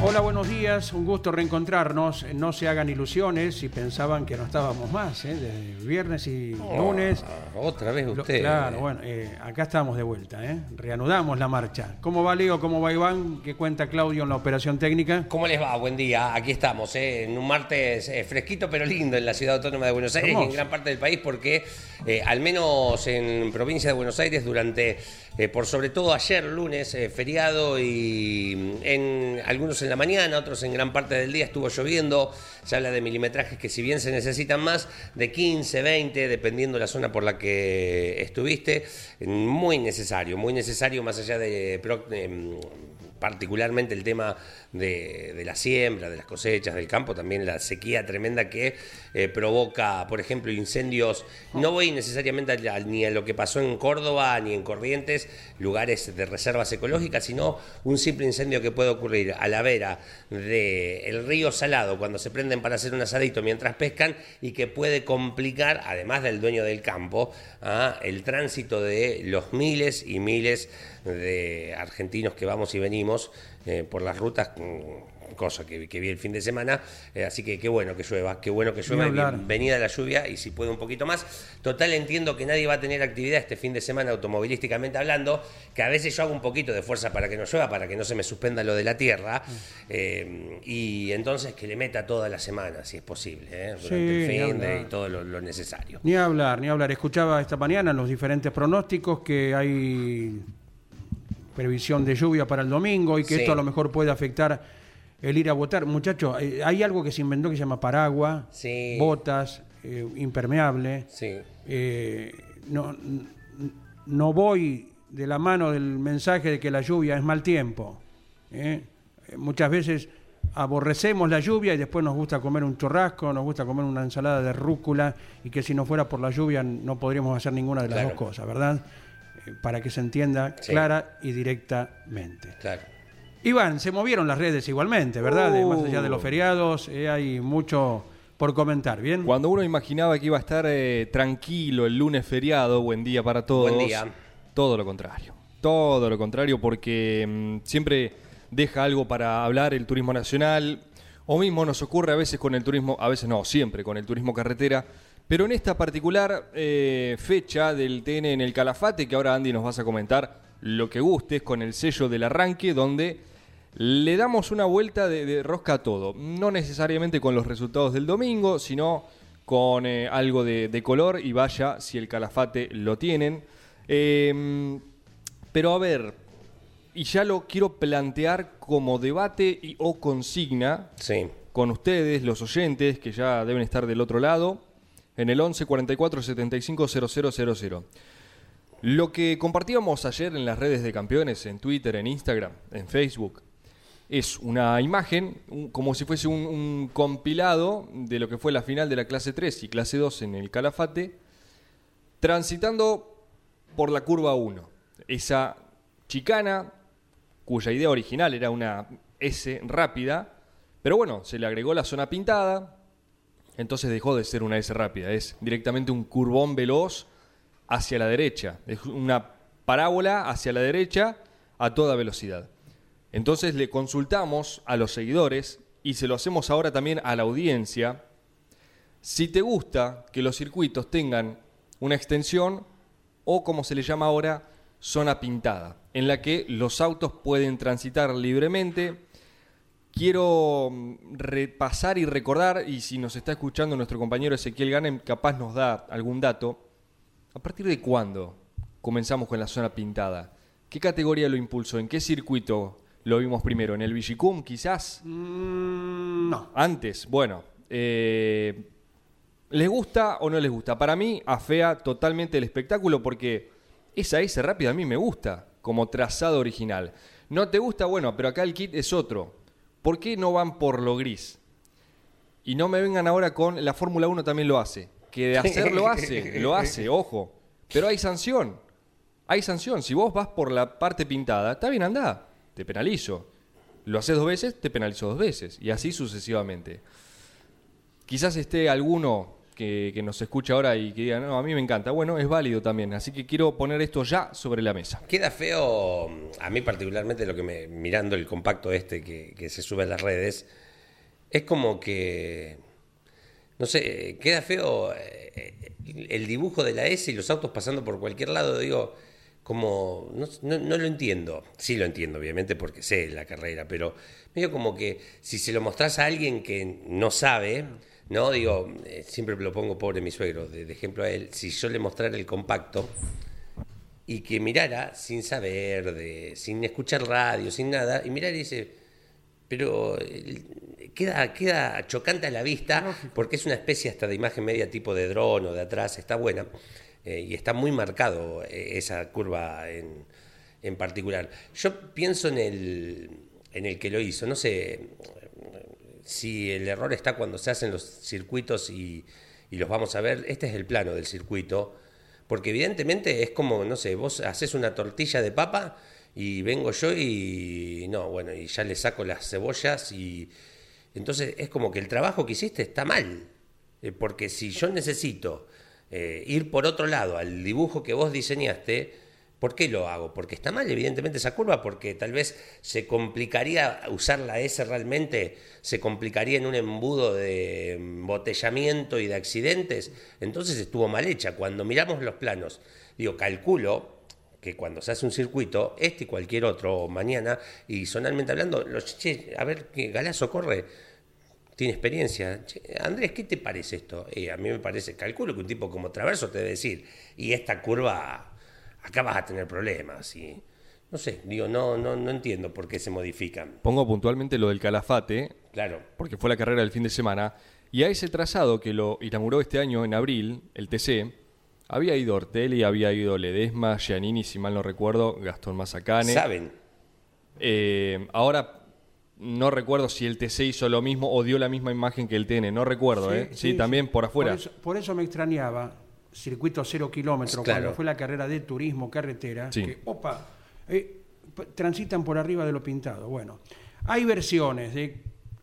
Hola, buenos días, un gusto reencontrarnos. No se hagan ilusiones si pensaban que no estábamos más, ¿eh? de viernes y lunes. Otra vez Lo- usted. claro, bueno, eh, acá estamos de vuelta, ¿eh? reanudamos la marcha. ¿Cómo va Leo? ¿Cómo va Iván? ¿Qué cuenta Claudio en la operación técnica? ¿Cómo les va? Buen día. Aquí estamos, ¿eh? en un martes eh, fresquito pero lindo en la ciudad autónoma de Buenos Aires y en gran parte del país porque al menos en provincia de Buenos Aires durante, por sobre todo ayer lunes, feriado y mm, en algunos en la mañana, otros en gran parte del día estuvo lloviendo. Se habla de milimetrajes que si bien se necesitan más, de 15, 20, dependiendo la zona por la que estuviste, muy necesario, muy necesario más allá de... em, particularmente el tema de, la siembra, de las cosechas, del campo, también la sequía tremenda que eh, provoca, por ejemplo, incendios. No voy necesariamente a ni a lo que pasó en Córdoba ni en Corrientes, lugares de reservas ecológicas, sino un simple incendio que puede ocurrir a la vera del río Salado cuando se prenden para hacer un asadito mientras pescan y que puede complicar, además del dueño del campo, ah, el tránsito de los miles y miles de argentinos que vamos y venimos eh, por las rutas, mm, cosa que, que vi el fin de semana. eh, así que qué bueno que llueva, qué bueno que llueva. Bienvenida la lluvia y si puede un poquito más. Total, entiendo que nadie va a tener actividad este fin de semana automovilísticamente hablando, que a veces yo hago un poquito de fuerza para que no llueva, para que no se me suspenda lo de la tierra. eh, y entonces que le meta toda la semana, si es posible, eh, durante Sí, el fin de y todo lo, lo necesario. Ni hablar, ni hablar. Escuchaba esta mañana los diferentes pronósticos que hay previsión de lluvia para el domingo y que Sí. esto a lo mejor puede afectar el ir a votar. Muchachos, eh, hay algo que se inventó que se llama paraguas, Sí. botas, eh, impermeable. Sí. Eh, no, no voy de la mano del mensaje de que la lluvia es mal tiempo. ¿eh? Eh, Muchas veces aborrecemos la lluvia y después nos gusta comer un churrasco, nos gusta comer una ensalada de rúcula y que si no fuera por la lluvia no podríamos hacer ninguna de las Claro. dos cosas, ¿verdad? Para que se entienda Sí. clara y directamente. Claro. Iván, se movieron las redes igualmente, ¿verdad? Más allá de los Uh. feriados, eh, hay mucho por comentar, ¿bien? Cuando uno imaginaba que iba a estar eh, tranquilo el lunes feriado, buen día para todos. Buen día. Todo lo contrario. Todo lo contrario, porque mm, siempre deja algo para hablar el turismo nacional. O mismo nos ocurre a veces con el turismo, a veces no, siempre con el turismo carretera. Pero en esta particular eh, fecha del TN en el Calafate, que ahora Andy nos vas a comentar lo que gustes con el sello del arranque, donde le damos una vuelta de, de rosca a todo. No necesariamente con los resultados del domingo, sino con eh, algo de, de color y vaya si el calafate lo tienen. Eh, pero a ver, y ya lo quiero plantear como debate y, o consigna Sí. con ustedes, los oyentes, que ya deben estar del otro lado, en el 11 44 75 000. Lo que compartíamos ayer en las redes de campeones, en Twitter, en Instagram, en Facebook, es una imagen, como si fuese un, un compilado de lo que fue la final de la clase 3 y clase 2 en el Calafate, transitando por la curva 1. Esa chicana, cuya idea original era una S rápida, pero bueno, se le agregó la zona pintada, entonces dejó de ser una S rápida, es directamente un curvón veloz hacia la derecha, es una parábola hacia la derecha a toda velocidad. Entonces le consultamos a los seguidores y se lo hacemos ahora también a la audiencia. Si te gusta que los circuitos tengan una extensión o como se le llama ahora, zona pintada, en la que los autos pueden transitar libremente. Quiero mm, repasar y recordar, y si nos está escuchando nuestro compañero Ezequiel Ganem, capaz nos da algún dato. ¿A partir de cuándo comenzamos con la zona pintada? ¿Qué categoría lo impulsó? ¿En qué circuito lo vimos primero? ¿En el Vigicum quizás? Mm, no. Antes, bueno. eh, ¿Les gusta o no les gusta? Para mí afea totalmente el espectáculo porque esa S rápida a mí me gusta como trazado original. ¿No te gusta? Bueno, pero acá el kit es otro. ¿Por qué no van por lo gris? Y no me vengan ahora con la Fórmula 1 también lo hace. Que de hacer lo hace, lo hace, ojo. Pero hay sanción. Hay sanción. Si vos vas por la parte pintada, está bien, anda. Te penalizo. Lo haces dos veces, te penalizo dos veces. Y así sucesivamente. Quizás esté alguno que, nos escucha ahora y que diga, no, a mí me encanta. Bueno, es válido también. Así que quiero poner esto ya sobre la mesa. Queda feo, a mí particularmente lo que me, mirando el compacto este que, se sube a las redes, es como que, no sé, queda feo eh, el dibujo de la S y los autos pasando por cualquier lado, digo, como, no, no- no lo entiendo, sí lo entiendo obviamente porque sé la carrera, pero medio como que si se lo mostrás a alguien que no sabe, no, digo, eh, siempre lo pongo pobre mi suegro, de, de ejemplo a él, si yo le mostrara el compacto, y que mirara sin saber, de, sin escuchar radio, sin nada, y mirara y dice, pero eh, queda, queda chocante a la vista porque es una especie hasta de imagen media tipo de dron o de atrás, está buena eh, y está muy marcado esa curva en, en particular. Yo pienso en el, en el que lo hizo, no sé si el error está cuando se hacen los circuitos y, y los vamos a ver, este es el plano del circuito, porque evidentemente es como, no sé, vos haces una tortilla de papa y vengo yo y no, bueno, y ya le saco las cebollas y entonces es como que el trabajo que hiciste está mal, Eh, porque si yo necesito eh, ir por otro lado al dibujo que vos diseñaste, ¿por qué lo hago? Porque está mal, evidentemente, esa curva, porque tal vez se complicaría usar la S realmente, se complicaría en un embudo de embotellamiento y de accidentes, entonces estuvo mal hecha. Cuando miramos los planos, digo, calculo que cuando se hace un circuito, este y cualquier otro, mañana, y sonalmente hablando, los, che, a ver, que Galazo corre, tiene experiencia. Che, Andrés, ¿qué te parece esto? A mí me parece, calculo que un tipo como Traverso te debe decir, y esta curva, acá vas a tener problemas. Y, no sé, digo, no, no, no entiendo por qué se modifican. Pongo puntualmente lo del Calafate, Claro, porque fue la carrera del fin de semana, y a ese trazado que lo inauguró este año en abril, el TC, había ido Ortelli, había ido Ledesma, Giannini, si mal no recuerdo, Gastón Mazacane. saben. Eh, ahora no recuerdo si el TC hizo lo mismo o dio la misma imagen que el TN, no recuerdo, ¿eh? Sí, también por afuera. Por eso, por eso me extrañaba, circuito cero kilómetros, Claro. cuando fue la carrera de turismo, carretera, Sí. que, opa, eh, transitan por arriba de lo pintado. Bueno, hay versiones de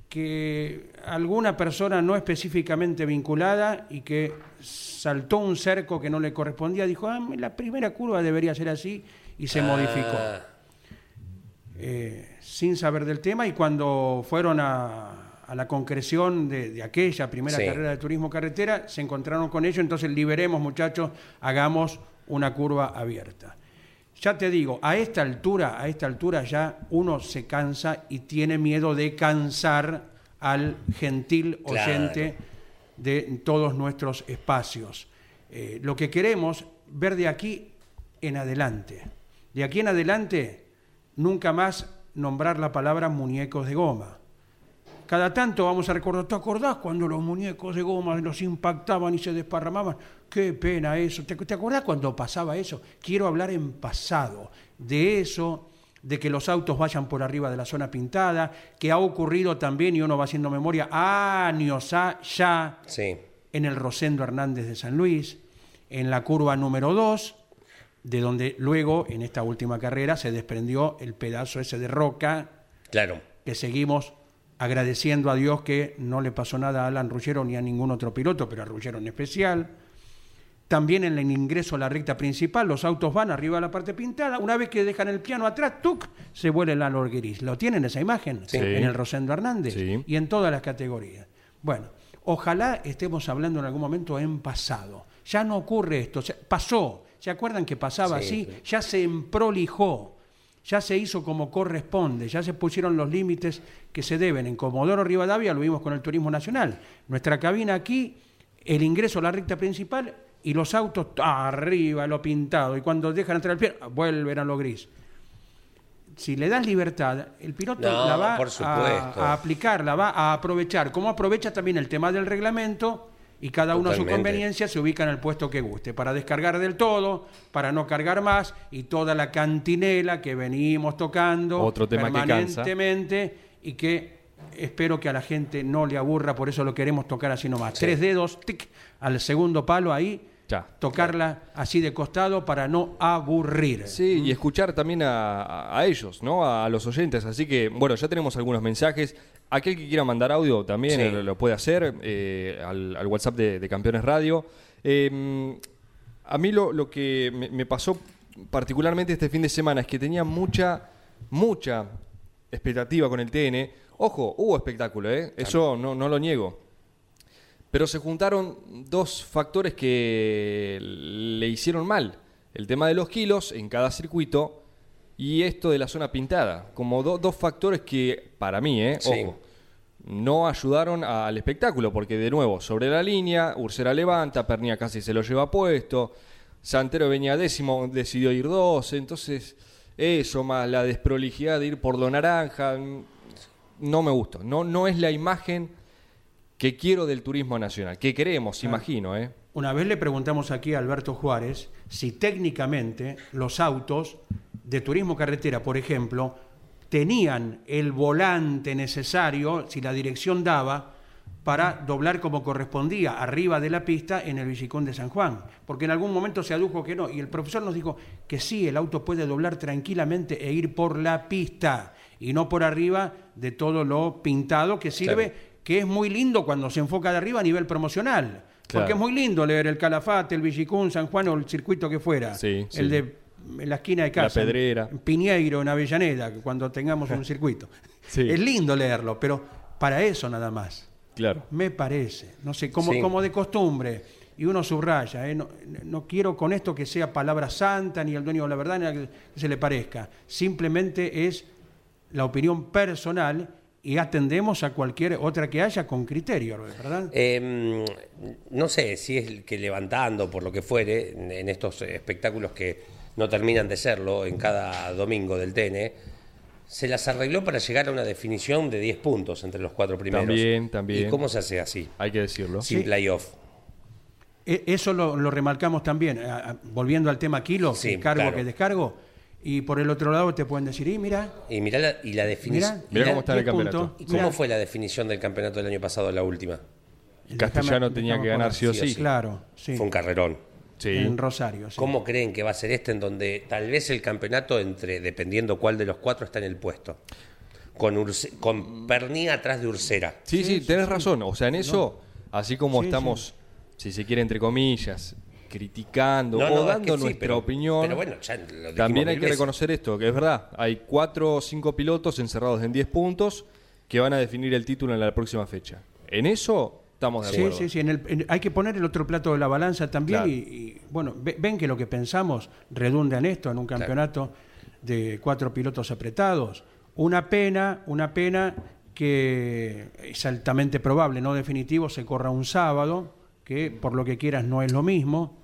que alguna persona no específicamente vinculada y que saltó un cerco que no le correspondía, dijo, ah, la primera curva debería ser así y se modificó Ah, eh, sin saber del tema y cuando fueron a, a la concreción de, de aquella primera Sí. carrera de turismo carretera, se encontraron con ello, entonces liberemos muchachos, hagamos una curva abierta. Ya te digo, a esta altura, a esta altura ya uno se cansa y tiene miedo de cansar al gentil Claro. oyente de todos nuestros espacios. Eh, lo que queremos ver de aquí en adelante. De aquí en adelante, nunca más nombrar la palabra muñecos de goma. Cada tanto vamos a recordar, ¿te acordás cuando los muñecos de goma los impactaban y se desparramaban? Qué pena eso. ¿Te, te acordás cuando pasaba eso? Quiero hablar en pasado, de eso, de que los autos vayan por arriba de la zona pintada, que ha ocurrido también, y uno va haciendo memoria, años ya sí. en el Rosendo Hernández de San Luis, en la curva número 2, de donde luego, en esta última carrera, se desprendió el pedazo ese de roca, Claro. que seguimos agradeciendo a Dios que no le pasó nada a Alan Ruggero ni a ningún otro piloto, pero a Ruggero en especial. También en el ingreso a la recta principal, los autos van arriba de la parte pintada. Una vez que dejan el piano atrás, ¡tuc! se vuelve el Alor Gris. ¿Lo tienen esa imagen? Sí. En el Rosendo Hernández Sí. y en todas las categorías. Bueno, ojalá estemos hablando en algún momento en pasado. Ya no ocurre esto, pasó. ¿Se acuerdan que pasaba Sí, así? sí. Ya se emprolijó. Ya se hizo como corresponde, ya se pusieron los límites que se deben. En Comodoro Rivadavia lo vimos con el turismo nacional. Nuestra cabina aquí, el ingreso a la recta principal y los autos arriba, lo pintado. Y cuando dejan entrar el pie, vuelven a lo gris. Si le das libertad, el piloto No, la va a, a aplicar, la va a aprovechar. Como aprovecha también el tema del reglamento y cada uno a su conveniencia se ubica en el puesto que guste, para descargar del todo, para no cargar más y toda la cantinela que venimos tocando Otro tema que cansa. permanentemente y que espero que a la gente no le aburra, por eso lo queremos tocar así nomás. Tres dedos, tic, al segundo palo ahí, Ya. tocarla así de costado para no aburrir. Sí, y escuchar también a, a- a ellos, ¿no? A, a los oyentes. Así que, bueno, ya tenemos algunos mensajes. Aquel que quiera mandar audio también Sí. eh, lo, lo puede hacer eh, al, al WhatsApp de, de Campeones Radio. Eh, a mí lo, lo que me, me pasó particularmente este fin de semana es que tenía mucha, mucha expectativa con el TN. Ojo, hubo espectáculo, ¿eh? Eso no, no lo niego. Pero se juntaron dos factores que le hicieron mal. El tema de los kilos en cada circuito y esto de la zona pintada. Como do- dos factores que, para mí, ¿eh? Sí. Ojo, no ayudaron al espectáculo. Porque, de nuevo, sobre la línea, Ursera levanta, Pernia casi se lo lleva puesto. Santero venía décimo, decidió ir dos. Entonces, eso más la desprolijidad de ir por lo naranja. mm, No me gustó. No, no es la imagen que quiero del turismo nacional, que queremos, imagino, ¿eh? Una vez le preguntamos aquí a Alberto Juárez si técnicamente los autos de turismo carretera, por ejemplo, tenían el volante necesario, si la dirección daba, para doblar como correspondía arriba de la pista en el Villicón de San Juan. Porque en algún momento se adujo que no. Y el profesor nos dijo que sí, el auto puede doblar tranquilamente e ir por la pista y no por arriba de todo lo pintado que sirve, Claro. que es muy lindo cuando se enfoca de arriba a nivel promocional. Claro. Porque es muy lindo leer el Calafate, el Villicún, San Juan o el circuito que fuera. Sí, el sí. de en la esquina de casa. La Pedrera. en Piñeiro, en Avellaneda, cuando tengamos un circuito. Sí. Es lindo leerlo, pero para eso nada más. Claro. Me parece. No sé, como, Sí. como de costumbre. Y uno subraya, ¿eh? no, no quiero con esto que sea palabra santa, ni el dueño de la verdad, ni a que se le parezca. Simplemente es la opinión personal y atendemos a cualquier otra que haya con criterio, ¿verdad? Eh, no sé si es que levantando, por lo que fuere, en- estos espectáculos que no terminan de serlo en cada domingo del TN, se las arregló para llegar a una definición de 10 puntos entre los cuatro primeros. También, también. ¿Y cómo se hace así? Hay que decirlo. Sin playoff. E- Eso lo, lo remarcamos también, a- a- volviendo al tema kilo, Sí, que cargo, claro. que descargo. Y por el otro lado te pueden decir, y mira, Y mirá la, y la definición. mira, Mirá cómo está el 10 puntos, campeonato. ¿Y cómo mirá. fue la definición del campeonato del año pasado, la última? Castellano Déjame- tenía que ganar sí o Sí. Claro, sí. Fue un carrerón. Sí. En Rosario. sí. ¿Cómo creen que va a ser este en donde tal vez el campeonato entre, dependiendo cuál de los cuatro está en el puesto? Con, Urse- con Pernía atrás de Ursera. Sí, sí, tenés razón. O sea, en eso, así como Sí, estamos, si se quiere, entre comillas, criticando No, o no, es dando que sí, nuestra pero- opinión, pero bueno, ya lo dijimos también hay que veces. reconocer esto, que es verdad. Hay cuatro o cinco pilotos encerrados en 10 puntos que van a definir el título en la próxima fecha. En eso estamos de Sí, acuerdo. sí, sí. en el- en- hay que poner el otro plato de la balanza también. Claro. Y, y, bueno, ve- ven que lo que pensamos redunda en esto, en un campeonato de cuatro pilotos apretados. Una pena, una pena que es altamente probable, no definitivo, se corra un sábado, que por lo que quieras no es lo mismo.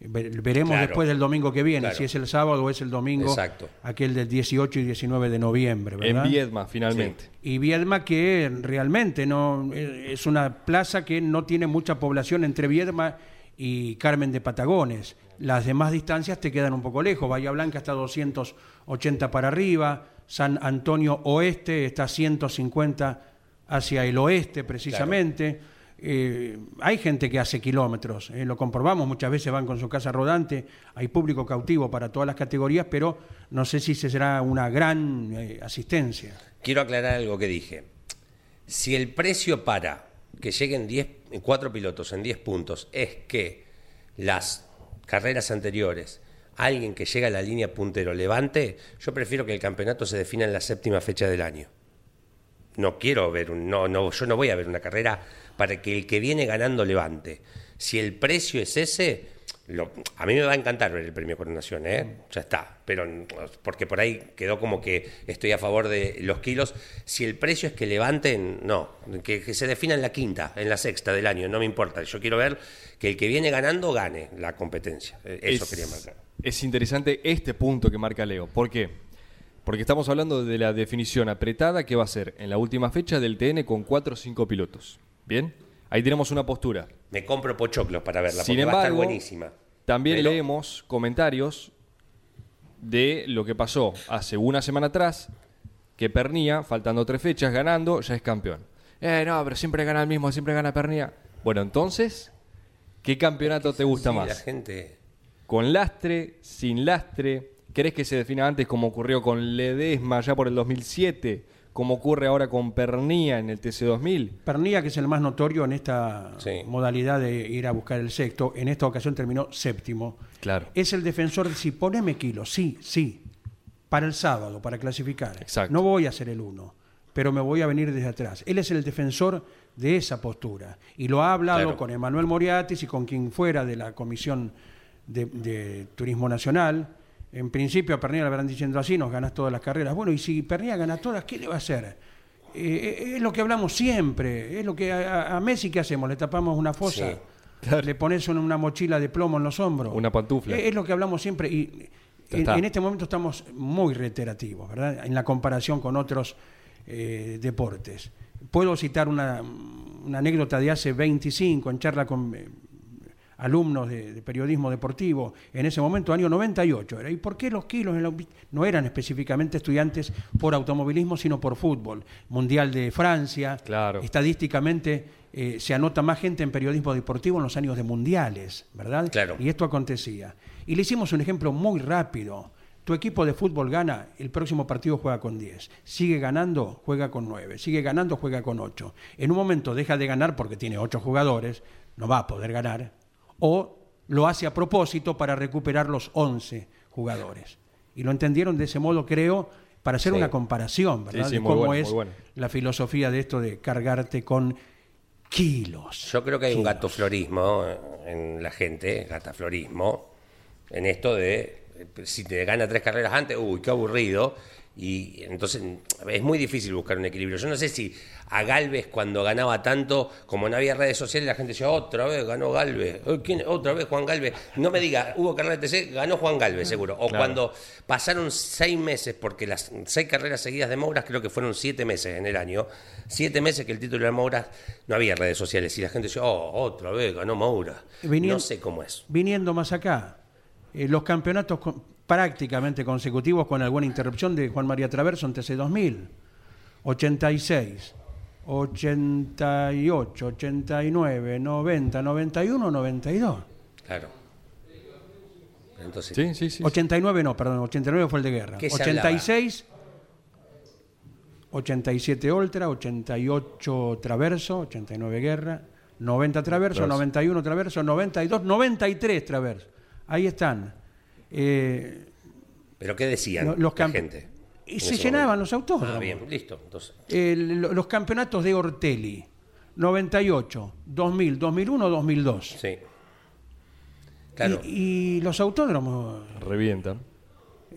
Ve- Veremos Claro. después del domingo que viene, Claro. si es el sábado o es el domingo, Exacto. aquel del 18 y 19 de noviembre. ¿verdad? En Viedma, finalmente. Y Viedma que realmente no eh, es una plaza que no tiene mucha población entre Viedma y Carmen de Patagones. Las demás distancias te quedan un poco lejos. Bahía Blanca está 280 para arriba, San Antonio Oeste está 150 hacia el oeste precisamente. Eh, hay gente que hace kilómetros, eh, lo comprobamos, muchas veces van con su casa rodante, hay público cautivo para todas las categorías, pero no sé si se será una gran eh, asistencia. Quiero aclarar algo que dije. Si el precio para que lleguen 10, cuatro pilotos en 10 puntos es que las carreras anteriores, alguien que llega a la línea puntero levante, yo prefiero que el campeonato se defina en la séptima fecha del año. No quiero ver no, no, yo no voy a ver una carrera para que el que viene ganando levante. Si el precio es ese, lo- a mí me va a encantar ver el premio Coronación, ¿eh? Ya está. Pero mm, porque por ahí quedó como que estoy a favor de los kilos. Si el precio es que levanten, no. Que, que se defina en la quinta, en la sexta del año, no me importa. Yo quiero ver que el que viene ganando gane la competencia. Eh, Eso es, quería marcar. es interesante este punto que marca Leo. ¿Por qué? Porque estamos hablando de la definición apretada que va a ser en la última fecha del TN con 4 o 5 pilotos. ¿Bien? Ahí tenemos una postura. Me compro pochoclos para verla, Sin porque va a estar embargo, buenísima. También Pero- leemos comentarios de lo que pasó hace una semana atrás, que Pernía, faltando tres fechas, ganando, ya es campeón. Eh, no, pero siempre gana el mismo, siempre gana Pernía. Bueno, entonces, ¿qué campeonato te gusta Sí, La más? gente. ¿Con lastre, sin lastre? ¿Querés que se defina antes como ocurrió con Ledesma ya por el 2007? Como ocurre ahora con Pernía en el TC2000? Pernilla, que es el más notorio en esta Sí. modalidad de ir a buscar el sexto, en esta ocasión terminó séptimo. Claro. Es el defensor de si poneme kilos, sí, sí, para el sábado, para clasificar. Exacto. No voy a ser el uno, pero me voy a venir desde atrás. Él es el defensor de esa postura. Y lo ha hablado Claro. con Emanuel Moriatis y con quien fuera de la Comisión de, de Turismo Nacional. En principio a Pernilla le habrán diciendo así, nos ganas todas las carreras. Bueno, y si Pernilla gana todas, ¿qué le va a hacer? Eh, es lo que hablamos siempre, es lo que a, a Messi que hacemos, le tapamos una fosa, Sí. le pones una, mochila de plomo en los hombros. Una pantufla. Eh, Es, lo que hablamos siempre y en, este momento estamos muy reiterativos, ¿verdad? En la comparación con otros eh, deportes. Puedo citar una, una anécdota de hace 25 en charla con eh, alumnos de, de periodismo deportivo, en ese momento, año 98 era. ¿Y por qué los kilos en la- no eran específicamente estudiantes por automovilismo, sino por fútbol? Mundial de Francia, Claro. estadísticamente eh, se anota más gente en periodismo deportivo en los años de mundiales, ¿verdad? Claro. Y esto acontecía. Y le hicimos un ejemplo muy rápido. Tu equipo de fútbol gana, el próximo partido juega con 10. Sigue ganando, juega con 9. Sigue ganando, juega con 8. En un momento deja de ganar porque tiene 8 jugadores, no va a poder ganar. O lo hace a propósito para recuperar los 11 jugadores. Y lo entendieron de ese modo, creo, para hacer Sí. una comparación, ¿verdad? Sí, sí, de cómo bueno, es bueno. la filosofía de esto de cargarte con kilos. Yo creo que hay un gatoflorismo en la gente, gataflorismo, en esto de eh, si te gana tres carreras antes, uy, qué aburrido. Y entonces es muy difícil buscar un equilibrio. Yo no sé si a Galvez cuando ganaba tanto, como no había redes sociales, la gente decía, otra vez ganó Galvez, "Eh, ¿quién? Otra vez Juan Galvez. No me diga, hubo carrera de TC, ganó Juan Galvez seguro. O Claro. cuando pasaron seis meses, porque las seis carreras seguidas de Mouras creo que fueron siete meses en el año, siete meses que el título era Mouras, no había redes sociales y la gente decía, oh, otra vez ganó Mouras. Viniendo- No sé cómo es. viniendo más acá. Eh, los campeonatos con- prácticamente consecutivos con alguna interrupción de Juan María Traverso en TC 2000, 86, 88, 89, 90, 91, 92. Claro. Entonces, Sí, sí, sí. 89 no, perdón, 89 fue el de guerra. ¿Qué se 86, 87 Ultra, 88 Traverso, 89 Guerra, 90 Traverso, Traverso. 91 Traverso, 92, 93 Traverso. Ahí están. Eh, ¿Pero qué decían lo- los la gente? Y se llenaban momento? los autódromos. Ah, bien, listo. Entonces, El- lo- los campeonatos de Ortelli, 98, 2000, 2001, 2002. sí. Claro. Y, y los autódromos Revientan.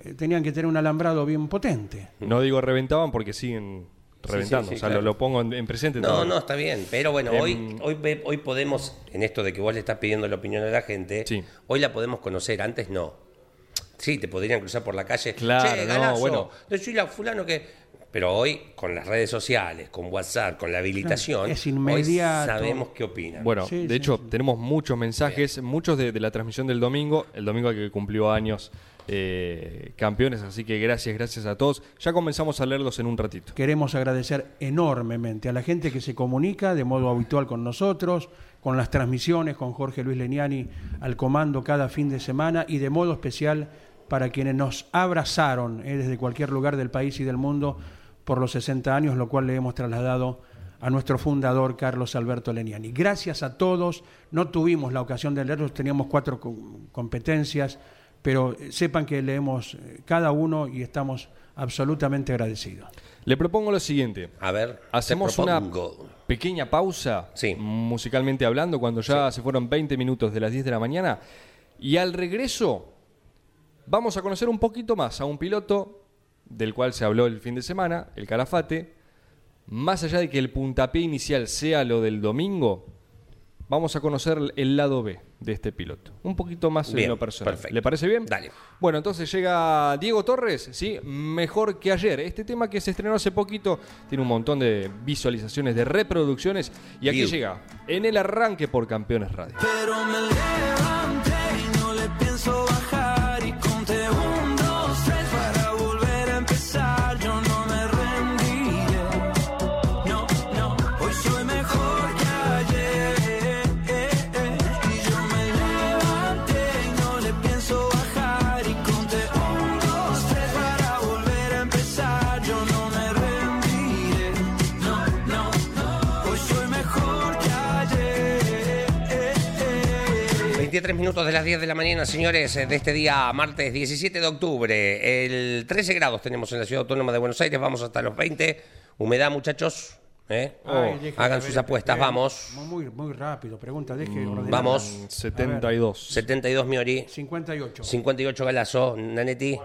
eh, tenían que tener un alambrado bien potente. No digo reventaban porque siguen reventando. sí, sí, o sea, claro. lo, lo pongo en, en presente. No, todavía. no, está bien. Pero bueno, Em, hoy, hoy, hoy podemos, en esto de que vos le estás pidiendo la opinión a la gente, Sí. hoy la podemos conocer, antes no. Sí, te podrían cruzar por la calle. Claro, che, no, bueno. decile a fulano que... Pero hoy, con las redes sociales, con WhatsApp, con la habilitación, Es hoy inmediato. sabemos qué opinan. Bueno, Sí, de sí, hecho, sí. tenemos muchos mensajes, muchos de, de la transmisión del domingo, el domingo que cumplió años eh, campeones, así que gracias, gracias a todos. Ya comenzamos a leerlos en un ratito. Queremos agradecer enormemente a la gente que se comunica de modo habitual con nosotros, con las transmisiones, con Jorge Luis Leniani al comando cada fin de semana y de modo especial para quienes nos abrazaron eh, desde cualquier lugar del país y del mundo por los 60 años, lo cual le hemos trasladado a nuestro fundador Carlos Alberto Leniani. Gracias a todos, no tuvimos la ocasión de leerlos, teníamos cuatro co- competencias, pero eh, sepan que leemos eh, cada uno y estamos absolutamente agradecidos. Le propongo lo siguiente. A ver, Hacemos una pequeña pausa, Sí. musicalmente hablando, cuando ya se fueron 20 minutos de las 10 de la mañana, Y al regreso vamos a conocer un poquito más a un piloto del cual se habló el fin de semana, el Calafate. Más allá de que el puntapié inicial sea lo del domingo, vamos a conocer el lado B de este piloto. Un poquito más Bien, en lo personal. perfecto. ¿Le parece bien? Dale. Bueno, entonces llega Diego Torres, ¿sí? Mejor que ayer. Este tema que se estrenó hace poquito tiene un montón de visualizaciones, de reproducciones. Y aquí llega en el arranque por Campeones Radio. Pero me 3 minutos de las 10 de la mañana, señores, eh, de este día martes 17 de octubre. El 13 grados tenemos en la ciudad autónoma de Buenos Aires, vamos hasta los 20. Humedad, muchachos. ¿eh? Ay, oh, Hagan ver, sus apuestas, eh, vamos. Muy, muy rápido, pregunta, deje mm, ordenar. Vamos. 72. 72 Miori. 58. 58 Galazo, Nanetti.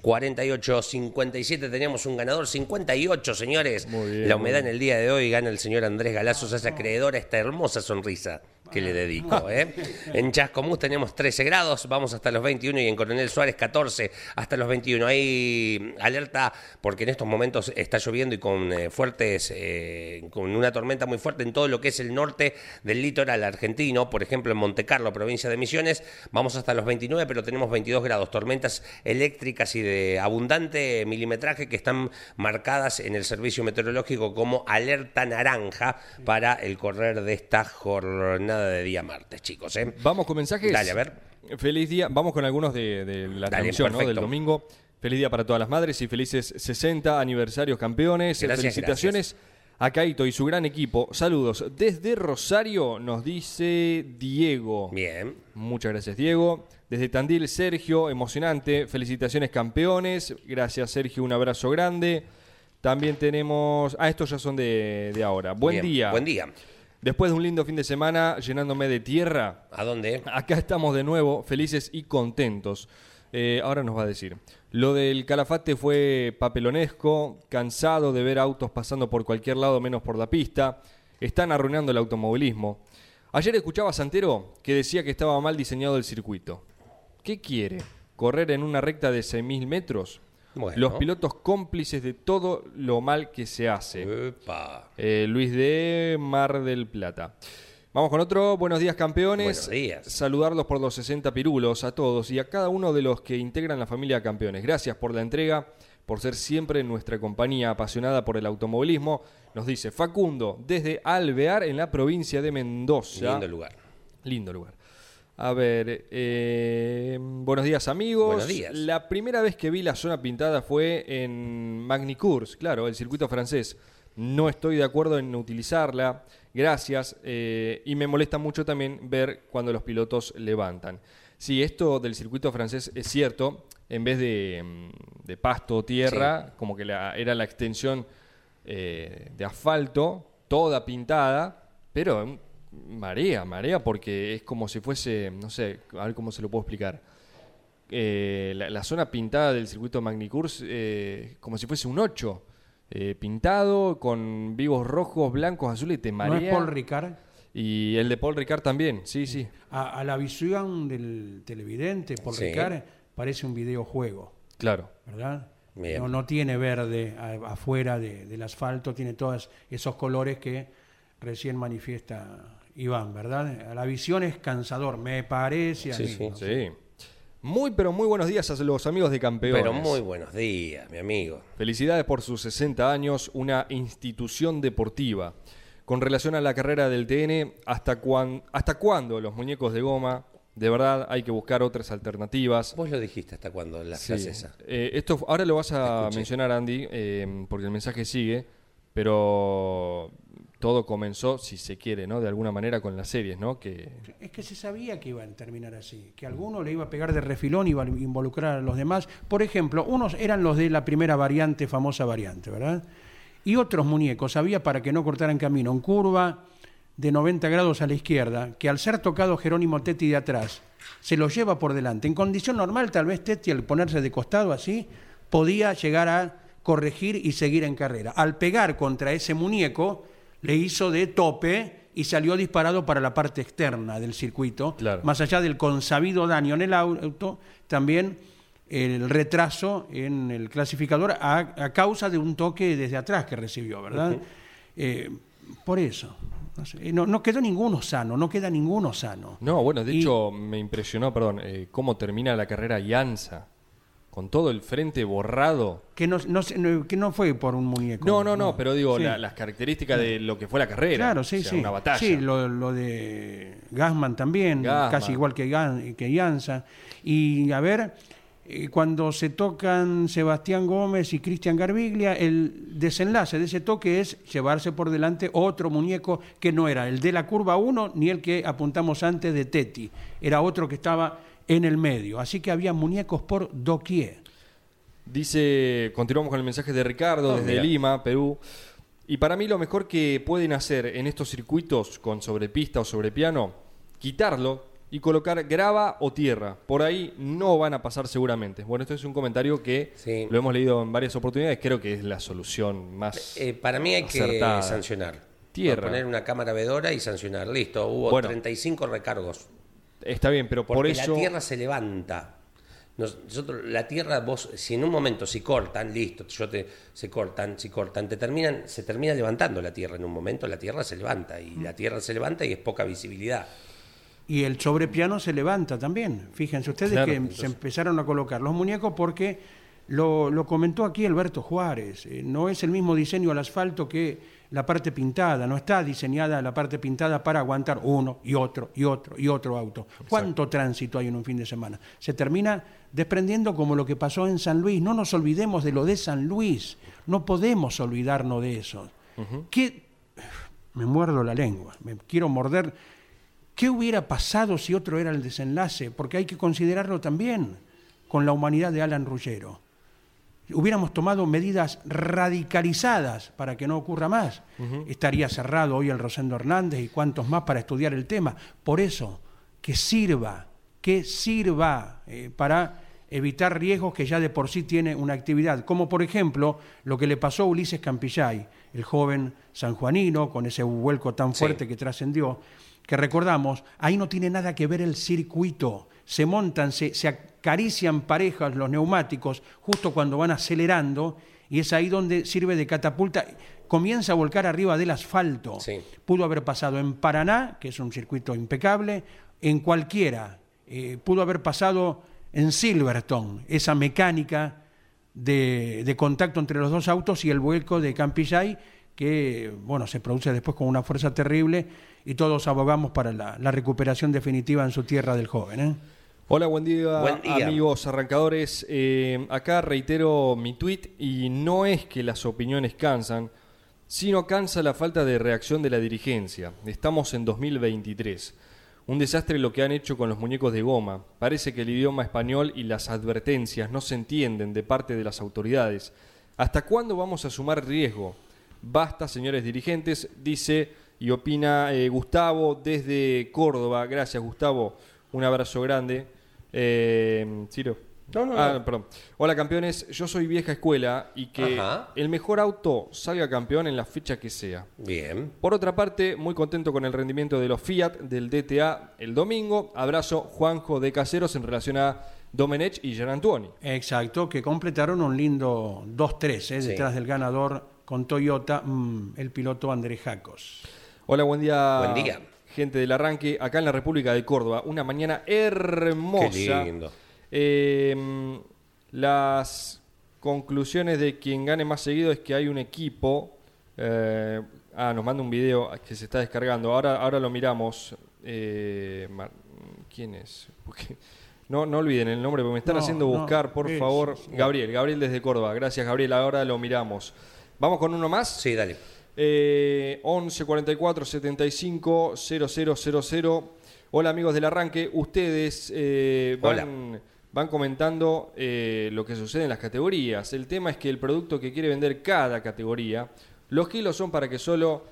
48, 57 teníamos un ganador, 58 señores. Muy bien, la humedad muy bien. en el día de hoy gana el señor Andrés Galazo, se hace acreedor a esta hermosa sonrisa que le dedico. ¿eh? En Chascomús tenemos 13 grados, vamos hasta los 21 y en Coronel Suárez 14 hasta los 21. Hay alerta porque en estos momentos está lloviendo y con eh, fuertes, eh, con una tormenta muy fuerte en todo lo que es el norte del litoral argentino, por ejemplo en Montecarlo, provincia de Misiones, vamos hasta los 29, pero tenemos 22 grados, tormentas eléctricas y de abundante milimetraje que están marcadas en el servicio meteorológico como alerta naranja para el correr de esta jornada de día martes, chicos. ¿eh? Vamos con mensajes. Dale, a ver. Feliz día. Vamos con algunos de, de la Dale, transmisión ¿no? del domingo. Feliz día para todas las madres y felices 60 aniversarios campeones. Gracias, Felicitaciones a Caito y su gran equipo. Saludos. Desde Rosario nos dice Diego. Bien. Muchas gracias, Diego. Desde Tandil, Sergio, emocionante. Felicitaciones, campeones. Gracias, Sergio. Un abrazo grande. También tenemos. Ah, estos ya son de, de ahora. Buen Bien. día. Buen día. Después de un lindo fin de semana llenándome de tierra, ¿A dónde? Acá estamos de nuevo, felices y contentos. Eh, ahora nos va a decir. Lo del calafate fue papelonesco, cansado de ver autos pasando por cualquier lado menos por la pista. Están arruinando el automovilismo. Ayer escuchaba a Santero que decía que estaba mal diseñado el circuito. ¿Qué quiere? ¿Correr en una recta de 6.000 metros? Bueno. Los pilotos cómplices de todo lo mal que se hace. Epa. Eh, Luis de Mar del Plata. Vamos con otro. Buenos días, campeones. Buenos días. Saludarlos por los 60 pirulos a todos y a cada uno de los que integran la familia Campeones. Gracias por la entrega, por ser siempre nuestra compañía apasionada por el automovilismo. Nos dice Facundo, desde Alvear, en la provincia de Mendoza. Lindo lugar. Lindo lugar. A ver, eh, buenos días amigos. Buenos días. La primera vez que vi la zona pintada fue en Magny-Cours, claro, el circuito francés. No estoy de acuerdo en utilizarla, gracias. eh, y me molesta mucho también ver cuando los pilotos levantan. Sí, esto del circuito francés es cierto. En vez de, mm, de pasto o tierra, como que la- era la extensión eh, de asfalto, toda pintada, pero marea, marea, porque es como si fuese, no sé, a ver cómo se lo puedo explicar. Eh, la, la zona pintada del circuito Magnicurs, eh, como si fuese un 8, eh, pintado con vivos rojos, blancos, azules, te ¿No marea. es Paul Ricard? Y el de Paul Ricard también, sí, sí. A, a la visión del televidente, Paul Sí. Ricard parece un videojuego, Claro. ¿verdad? Bien. No, no tiene verde afuera de- del asfalto, tiene todos esos colores que recién manifiesta Iván, ¿verdad? La visión es cansador, me parece a Sí, mí. sí. ¿no? Sí. Muy, pero muy buenos días a los amigos de Campeones. Pero muy buenos días, mi amigo. Felicidades por sus 60 años, una institución deportiva. Con relación a la carrera del TN, ¿hasta, cuán- ¿hasta cuándo los muñecos de goma? De verdad, hay que buscar otras alternativas. Vos lo dijiste hasta cuando la Sí. frase esa. Eh, esto ahora lo vas a mencionar, Andy, eh, porque el mensaje sigue, pero todo comenzó, si se quiere, ¿no? De alguna manera con las series, ¿no? Que Es que se sabía que iban a terminar así, que alguno le iba a pegar de refilón y iba a involucrar a los demás. Por ejemplo, unos eran los de la primera variante, famosa variante, ¿verdad? Y otros muñecos, había para que no cortaran camino en curva, de 90 grados a la izquierda, que al ser tocado Jerónimo Tetti de atrás, se lo lleva por delante. En condición normal, tal vez Tetti al ponerse de costado así, podía llegar a corregir y seguir en carrera. Al pegar contra ese muñeco, le hizo de tope y salió disparado para la parte externa del circuito. Claro. Más allá del consabido daño en el auto, también el retraso en el clasificador a, a causa de un toque desde atrás que recibió, ¿verdad? Eh, por eso. No, sé, no- no quedó ninguno sano, no queda ninguno sano. No, bueno, de Y- hecho me impresionó, perdón, eh, cómo termina la carrera Ianza. Con todo el frente borrado. Que no, no, se- no- que no fue por un muñeco. No, no, no, pero digo, Sí. la- las características de lo que fue la carrera. Claro, sí, o sea, sí. Una batalla. Sí, lo, lo de Gasman también, Gassman. casi igual que, Gan- que Ianza. Y a ver, eh, cuando se tocan Sebastián Gómez y Cristian Garbiglia, el desenlace de ese toque es llevarse por delante otro muñeco que no era el de la curva 1 ni el que apuntamos antes de Tetti, era otro que estaba en el medio. Así que había muñecos por doquier. Dice, continuamos con el mensaje de Ricardo Oh, desde. Lima, Perú. Y para mí lo mejor que pueden hacer en estos circuitos con sobrepista o sobrepiano, quitarlo y colocar grava o tierra. Por ahí no van a pasar seguramente. Bueno, esto es un comentario que Sí. lo hemos leído en varias oportunidades. Creo que es la solución más Eh, para mí hay que sancionar. Tierra. Poner una cámara vedora y sancionar. Listo, hubo Bueno. 35 recargos. Está bien, pero por Porque eso... la tierra se levanta. Nos- Nosotros, la tierra, vos, si en un momento, si cortan, listo, yo te, se cortan, si cortan, te terminan, se termina levantando la tierra en un momento, la tierra se levanta, y la tierra se levanta y es poca visibilidad. Y el sobrepiano se levanta también. Fíjense ustedes Claro, que entonces- se empezaron a colocar los muñecos porque lo, lo comentó aquí Alberto Juárez. eh, no es el mismo diseño al asfalto que la parte pintada. No está diseñada la parte pintada para aguantar uno y otro y otro y otro auto. ¿Cuánto tránsito hay en un fin de semana? Se termina desprendiendo como lo que pasó en San Luis. No nos olvidemos de lo de San Luis. No podemos olvidarnos de eso. ¿Qué? Me muerdo la lengua. Me quiero morder ¿Qué hubiera pasado si otro era el desenlace? Porque hay que considerarlo también con la humanidad de Alan Ruggero. Hubiéramos tomado medidas radicalizadas para que no ocurra más. Estaría cerrado hoy el Rosendo Hernández y cuantos más para estudiar el tema. Por eso, que sirva, que sirva eh, para evitar riesgos que ya de por sí tiene una actividad, como por ejemplo lo que le pasó a Ulises Campillay, el joven sanjuanino, con ese vuelco tan Sí. fuerte que trascendió, que recordamos, ahí no tiene nada que ver el circuito, se montan, se, se acarician parejas los neumáticos justo cuando van acelerando y es ahí donde sirve de catapulta, comienza a volcar arriba del asfalto. Sí. Pudo haber pasado en Paraná, que es un circuito impecable, en cualquiera, eh, pudo haber pasado en Silverstone, esa mecánica de, de contacto entre los dos autos y el vuelco de Campillay, que bueno, se produce después con una fuerza terrible y todos abogamos para la, la recuperación definitiva en su tierra del joven. ¿eh? Hola, buen día, Buen día. amigos arrancadores. Eh, acá reitero mi tweet y no es que las opiniones cansan, sino cansa la falta de reacción de la dirigencia. Estamos en 2023. Un desastre lo que han hecho con los muñecos de goma. Parece que el idioma español y las advertencias no se entienden de parte de las autoridades. ¿Hasta cuándo vamos a sumar riesgo? Basta, señores dirigentes, dice y opina eh, Gustavo desde Córdoba. Gracias, Gustavo. Un abrazo grande. Eh, Ciro. No, no, Ah, no. perdón. Hola, campeones. Yo soy vieja escuela y que Ajá. el mejor auto salga campeón en la fecha que sea. Bien. Por otra parte, muy contento con el rendimiento de los Fiat del DTA el domingo. Abrazo Juanjo de Caseros en relación a Domenech y Gian Antuoni. Exacto, que completaron un lindo 2-3 ¿eh? Sí. detrás del ganador con Toyota, mm, el piloto André Jacos. Hola, buen día. Buen día. Gente del arranque, acá en la República de Córdoba. Una mañana hermosa. Qué lindo. Eh, las conclusiones de quien gane más seguido es que hay un equipo. eh, ah, nos manda un video que se está descargando. Ahora, ahora lo miramos. Eh, ¿Quién es? Porque- no, no olviden el nombre, porque me están No, haciendo no, buscar, por es- favor. sí. Gabriel, Gabriel desde Córdoba. Gracias, Gabriel. Ahora lo miramos. Vamos con uno más. Sí, dale. Eh, 11 44 75 0000. Hola amigos del arranque, ustedes eh, van, van comentando eh, lo que sucede en las categorías. El tema es que el producto que quiere vender cada categoría, los kilos son para que solo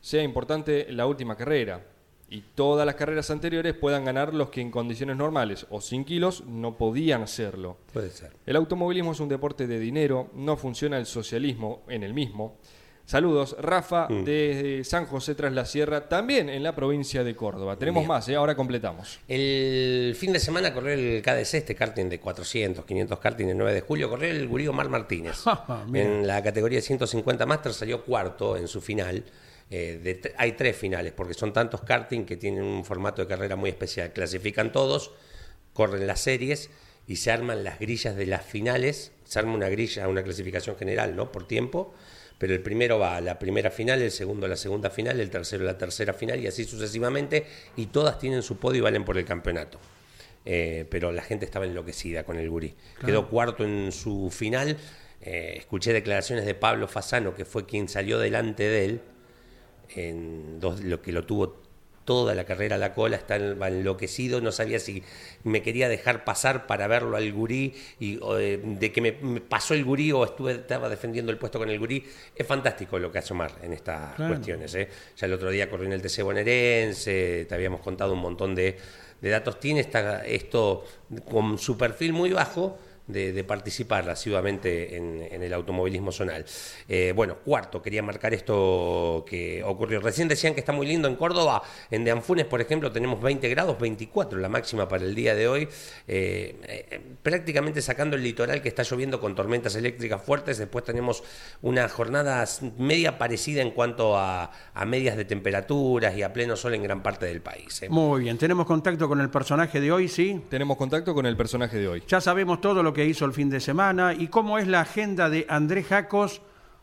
sea importante la última carrera y todas las carreras anteriores puedan ganar los que en condiciones normales o sin kilos no podían hacerlo. Puede ser. El automovilismo es un deporte de dinero, no funciona el socialismo en el mismo. Saludos, Rafa, Mm. desde San José tras la Sierra, también en la provincia de Córdoba. Tenemos Bien. más, ¿eh? ahora completamos. El fin de semana corrió el KDC, este karting de 400, 500 karting el 9 de julio, corrió el Gurí Omar Martínez. Mira. en la categoría de 150 Master salió cuarto en su final. Eh, de hay tres finales, porque son tantos karting que tienen un formato de carrera muy especial. Clasifican todos, corren las series y se arman las grillas de las finales. Se arma una grilla, una clasificación general, ¿no? Por tiempo. Pero el primero va a la primera final, el segundo a la segunda final, el tercero a la tercera final y así sucesivamente. Y todas tienen su podio y valen por el campeonato. Eh, pero la gente estaba enloquecida con el gurí. Quedó cuarto en su final. Eh, escuché declaraciones de Pablo Fasano, que fue quien salió delante de él, en dos, lo que lo tuvo toda la carrera a la cola, estaba enloquecido, no sabía si me quería dejar pasar para verlo al gurí, y eh, de que me, me pasó el gurí o estuve, estaba defendiendo el puesto con el gurí. Es fantástico lo que hace Omar en estas Claro. cuestiones. ¿eh? Ya el otro día corrió en el TC bonaerense, te habíamos contado un montón de, de datos. Tiene esta, esto con su perfil muy bajo, de, de participar asiduamente en, en el automovilismo zonal. Eh, bueno, cuarto, quería marcar esto que ocurrió. Recién decían que está muy lindo en Córdoba. En De Anfunes, por ejemplo, tenemos 20 grados, 24 la máxima para el día de hoy. Eh, eh, prácticamente sacando el litoral que está lloviendo con tormentas eléctricas fuertes. Después tenemos una jornada media parecida en cuanto a, a medias de temperaturas y a pleno sol en gran parte del país. ¿eh? Muy bien, tenemos contacto con el personaje de hoy, ¿sí? Tenemos contacto con el personaje de hoy. Ya sabemos todo lo que hizo el fin de semana y cómo es la agenda de Andrés Jacos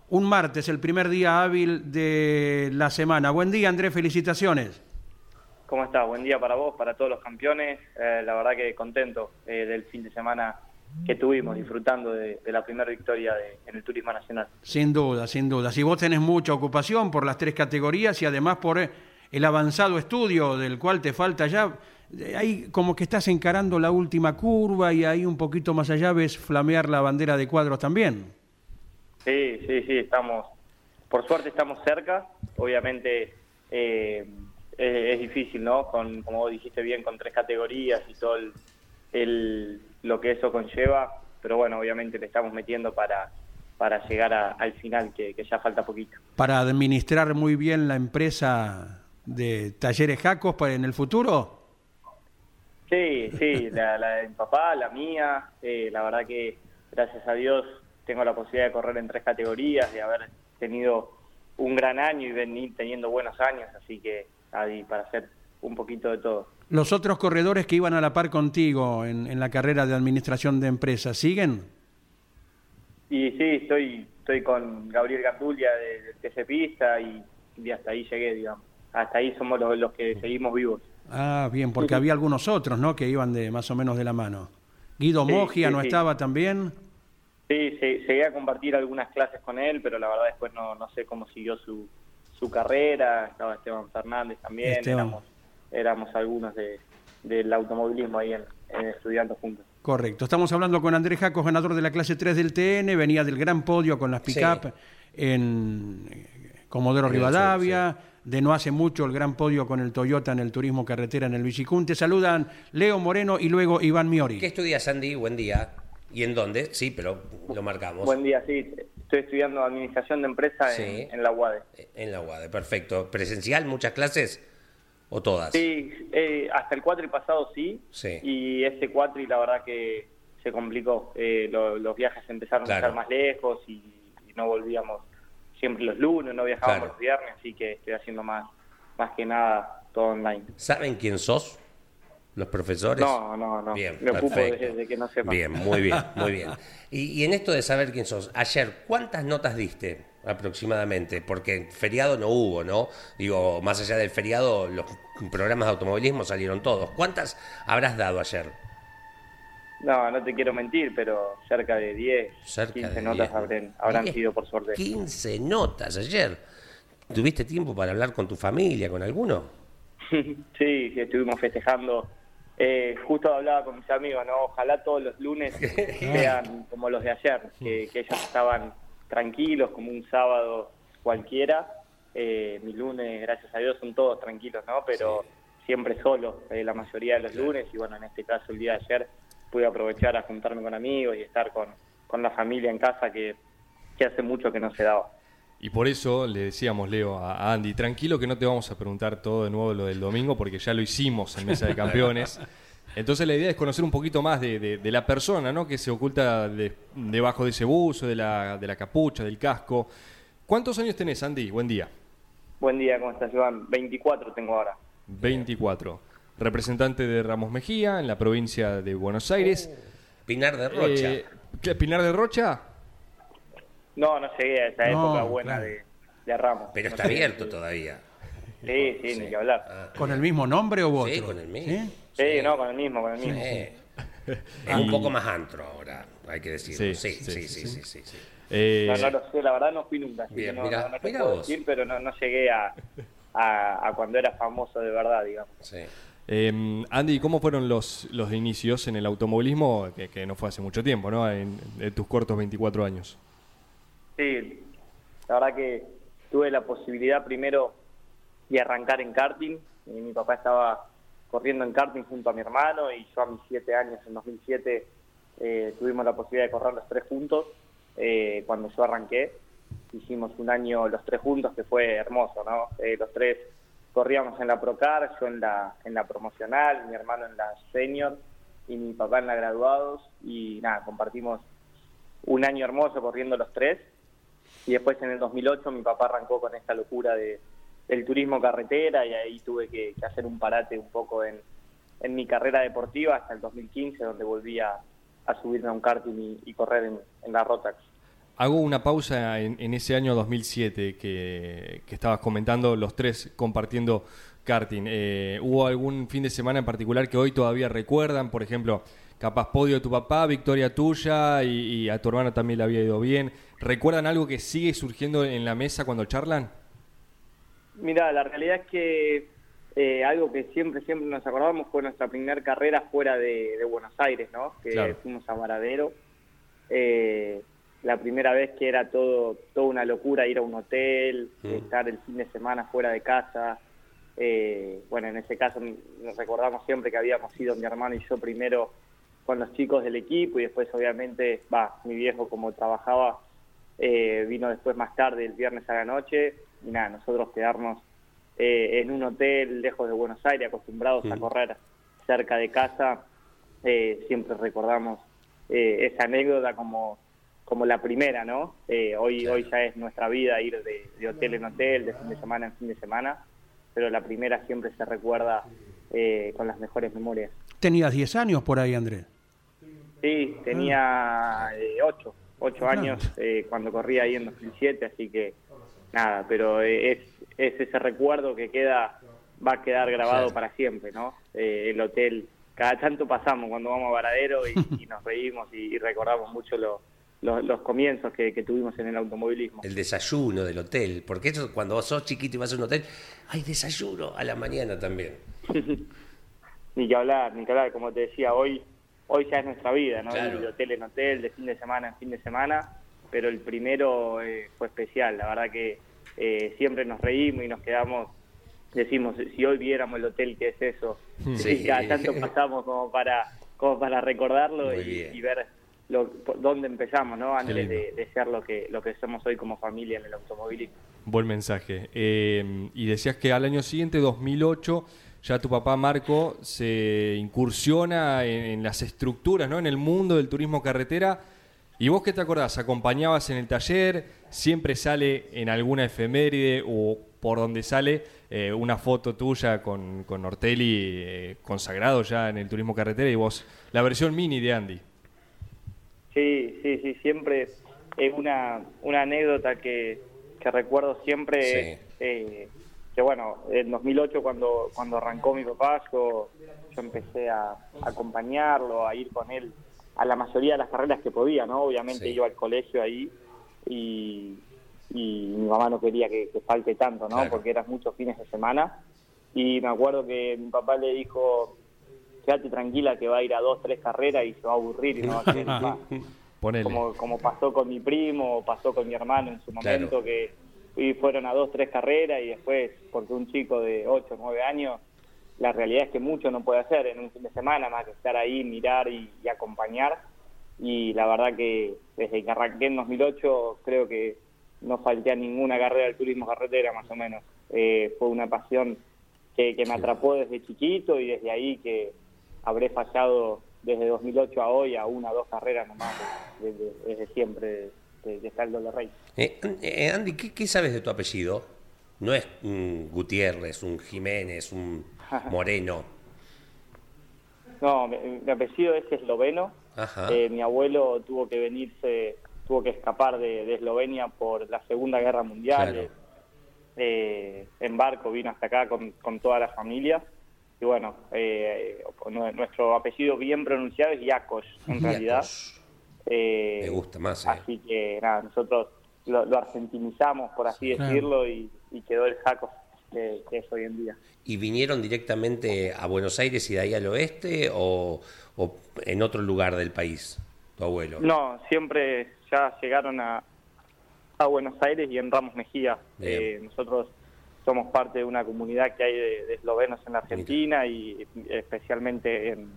un martes, el primer día hábil de la semana. Buen día, Andrés, felicitaciones. ¿Cómo estás? Buen día para vos, para todos los campeones. Eh, la verdad que contento eh, del fin de semana que tuvimos, disfrutando de, de la primera victoria de- en el Turismo Nacional. Sin duda, sin duda. Si vos tenés mucha ocupación por las tres categorías y además por eh, el avanzado estudio del cual te falta ya, ahí como que estás encarando la última curva y ahí un poquito más allá ves flamear la bandera de cuadros también. Sí, sí, sí, estamos, por suerte estamos cerca. Obviamente eh, es, es difícil, ¿no? Con, como vos dijiste bien, con tres categorías y todo el, el- lo que eso conlleva. Pero bueno, obviamente le estamos metiendo para, para llegar a- al final, que, que ya falta poquito. Para administrar muy bien la empresa de Talleres Jacos para en el futuro. Sí, sí, la, la de mi papá, la mía, eh, la verdad que gracias a Dios tengo la posibilidad de correr en tres categorías, de haber tenido un gran año y venir teniendo buenos años, así que ahí para hacer un poquito de todo. Los otros corredores que iban a la par contigo en, en la carrera de administración de empresas, ¿siguen? Y sí, estoy estoy con Gabriel Gandulia de, de TC Pista y, y hasta ahí llegué, digamos. Hasta ahí somos los, los que seguimos vivos. Ah, bien, porque había algunos otros, ¿no? Que iban de más o menos de la mano. Guido Sí, Mogia sí, no estaba también. Sí, se- llegué a compartir algunas clases con él, pero la verdad después no, no sé cómo siguió su, su carrera. Estaba Esteban Fernández también, Esteban. éramos éramos algunos de, del automovilismo ahí en, en estudiando juntos. Correcto. Estamos hablando con Andrés Jacos, ganador de la clase 3 del TN, venía del gran podio con las pick-up en eh, Comodoro Rivadavia, de no hace mucho el gran podio con el Toyota en el turismo carretera en el Vicicunte. Saludan Leo Moreno y luego Iván Miori. ¿Qué estudias, Andy? Buen día. ¿Y en dónde? Sí, pero lo marcamos. Buen día, sí. Estoy estudiando administración de empresa Sí. en, en la UADE. En la UAD, perfecto. ¿Presencial muchas clases o todas? Sí, eh, hasta el cuatri pasado sí, Sí. y este cuatri la verdad que se complicó. Eh, lo- los viajes empezaron Claro. a estar más lejos y, y no volvíamos siempre los lunes, no viajábamos Claro. los viernes, así que estoy haciendo más, más que nada todo online. ¿Saben quién sos? ¿Los profesores? No, no, no. Bien, Me ocupo de, que no sepan. Bien, muy bien, muy bien. Y, y en esto de saber quién sos, ayer, ¿cuántas notas diste aproximadamente? Porque feriado no hubo, ¿no? Digo, más allá del feriado, los programas de automovilismo salieron todos. ¿Cuántas habrás dado ayer? No, no te quiero mentir, pero cerca de 10, Cerca 15 de notas 10. habrán, habrán 10, sido por suerte. 15 notas ayer. ¿Tuviste tiempo para hablar con tu familia, con alguno? sí, sí, estuvimos festejando. Eh, justo hablaba con mis amigos, ¿no? Ojalá todos los lunes sean como los de ayer, que, que ellos estaban tranquilos como un sábado cualquiera Eh, mis lunes, gracias a Dios, son todos tranquilos, ¿no? Pero siempre solo, eh, la mayoría de los lunes. Y bueno, en este caso, el día de ayer, pude aprovechar a juntarme con amigos y estar con, con la familia en casa, que, que hace mucho que no se daba. Y por eso le decíamos, Leo, a Andy, tranquilo que no te vamos a preguntar todo de nuevo lo del domingo, porque ya lo hicimos en Mesa de Campeones. Entonces la idea es conocer un poquito más de, de- de la persona, ¿no? Que se oculta de- debajo de ese buzo, de la, de la capucha, del casco. ¿Cuántos años tenés, Andy? Buen día. Buen día, ¿cómo estás, Iván? 24 tengo ahora. 24. Representante de Ramos Mejía en la provincia de Buenos Aires. Pinar de Rocha. Eh, ¿qué, ¿Pinar de Rocha? No, no llegué a esa No, época buena claro. de, de Ramos. pero No está abierto todavía. Sí, sí, ni que hablar. ¿Con el mismo nombre o otro? Sí, con el mismo. ¿Sí? Sí, no, con el mismo, con el mismo. Eh, Es un poco más antro ahora, hay que decirlo. Sí, Sí, sí, sí, sí, sí, sí, sí, sí. Eh, No, no lo sé, la verdad no fui nunca, así Bien, que no, mirá, no, no te mirá puedo vos. decir, pero no, no llegué a, a, a cuando era famoso de verdad, digamos. Sí. Eh, Andy, ¿cómo fueron los, los inicios en el automovilismo? Que, no fue hace mucho tiempo, ¿no? En, en tus cortos 24 años. Sí, la verdad que tuve la posibilidad primero de arrancar en karting. Y mi papá estaba corriendo en karting junto a mi hermano y yo a mis siete años, en 2007, eh, tuvimos la posibilidad de correr los tres juntos. Eh, cuando yo arranqué, hicimos un año los tres juntos que fue hermoso, ¿no? Eh, los tres corríamos en la Procar, yo en la, en la promocional, mi hermano en la senior y mi papá en la graduados y nada, compartimos un año hermoso corriendo los tres y después en el 2008 mi papá arrancó con esta locura de, del turismo carretera y ahí tuve que, hacer un parate un poco en, en mi carrera deportiva hasta el 2015 donde volví a, a subirme a un karting y, y correr en, en la Rotax. Hago una pausa en, en ese año 2007 que, que estabas comentando, los tres compartiendo karting. Eh, ¿Hubo algún fin de semana en particular que hoy todavía recuerdan? Por ejemplo, capaz podio de tu papá, victoria tuya y, y a tu hermano también le había ido bien. ¿Recuerdan algo que sigue surgiendo en la mesa cuando charlan? Mira, la realidad es que eh, algo que siempre, siempre nos acordamos fue nuestra primera carrera fuera de, de Buenos Aires, ¿no? Que Claro. fuimos a Varadero. Eh, la primera vez que era todo, toda una locura ir a un hotel, Mm. estar el fin de semana fuera de casa. Eh, bueno, en ese caso nos recordamos siempre que habíamos ido mi hermano y yo primero con los chicos del equipo y después obviamente, va, mi viejo como trabajaba, eh, vino después más tarde, el viernes a la noche, y nada, nosotros quedarnos eh, en un hotel lejos de Buenos Aires, acostumbrados a correr cerca de casa, eh, siempre recordamos eh, esa anécdota como, como la primera, ¿no? Eh, hoy, hoy ya es nuestra vida ir de, de hotel en hotel, de fin de semana en fin de semana, pero la primera siempre se recuerda eh, con las mejores memorias. Tenías 10 años por ahí, Andrés. Sí, tenía eh, ocho, ocho Ah. años eh, cuando corría ahí en 2007, así que nada, pero eh, es, es ese recuerdo que queda, va a quedar grabado Claro. para siempre, ¿no? Eh, el hotel, cada tanto pasamos cuando vamos a Varadero y, y nos reímos y, y recordamos mucho lo- lo- los comienzos que, que tuvimos en el automovilismo. El desayuno del hotel, porque eso cuando vos sos chiquito y vas a un hotel, hay desayuno a la mañana también. Ni que hablar, ni que hablar, como te decía, hoy hoy ya es nuestra vida, ¿no? Claro. De hotel en hotel, de fin de semana en fin de semana, pero el primero eh, fue especial, la verdad que eh, siempre nos reímos y nos quedamos, decimos, si hoy viéramos el hotel, ¿qué es eso? Sí. Y cada tanto pasamos como para, como para recordarlo y, y ver lo, dónde empezamos, ¿no? Antes de, de ser lo que, lo que somos hoy como familia en el automovilismo. Buen mensaje. Eh, y decías que al año siguiente, 2008, ya tu papá Marco se incursiona en, en las estructuras, ¿no? En el mundo del turismo carretera. ¿Y vos qué te acordás? ¿Acompañabas en el taller? ¿Siempre sale en alguna efeméride o por donde sale eh, una foto tuya con, con Ortelli eh, consagrado ya en el turismo carretera y vos la versión mini de Andy? Sí, sí, sí, siempre es una, una anécdota que, que recuerdo siempre, Sí. eh, que bueno, en 2008 cuando, cuando arrancó mi papá, yo, yo empecé a, a acompañarlo, a ir con él a la mayoría de las carreras que podía, ¿no? Obviamente Sí. iba al colegio ahí y, y mi mamá no quería que, que falte tanto, ¿no? Claro. Porque eran muchos fines de semana y me acuerdo que mi papá le dijo, quédate tranquila que va a ir a dos, tres carreras y se va a aburrir y no va a querer más como, como pasó con mi primo o pasó con mi hermano en su momento, Claro. que, y fueron a dos, tres carreras y después, porque un chico de 8, 9 años, la realidad es que mucho no puede hacer en un fin de semana más que estar ahí, mirar y, y acompañar. Y la verdad que desde que arranqué en 2008 creo que no falté a ninguna carrera del turismo carretera más o menos. Eh, fue una pasión que, que me atrapó desde chiquito y desde ahí que habré fallado desde 2008 a hoy a una o dos carreras nomás desde, desde siempre de, de Saldo de Rey. Eh, eh, Andy, ¿qué, qué sabes de tu apellido? No es un Gutiérrez, un Jiménez, un Moreno. No, mi, mi apellido es esloveno. Ajá. Eh, mi abuelo tuvo que venirse, tuvo que escapar de, de Eslovenia por la Segunda Guerra Mundial. Claro. Eh, en barco vino hasta acá con, con toda la familia. Y bueno, eh, nu- nuestro apellido bien pronunciado es Yakos, en realidad. Eh, Me gusta más, eh. Así que nada, nosotros lo, lo argentinizamos, por así decirlo, y, y quedó el Jacos que, que es hoy en día. ¿Y vinieron directamente a Buenos Aires y de ahí al oeste o, o en otro lugar del país, tu abuelo? No, siempre ya llegaron a, a Buenos Aires y en Ramos Mejía. Eh, nosotros somos parte de una comunidad que hay de, de eslovenos en la Argentina y especialmente en,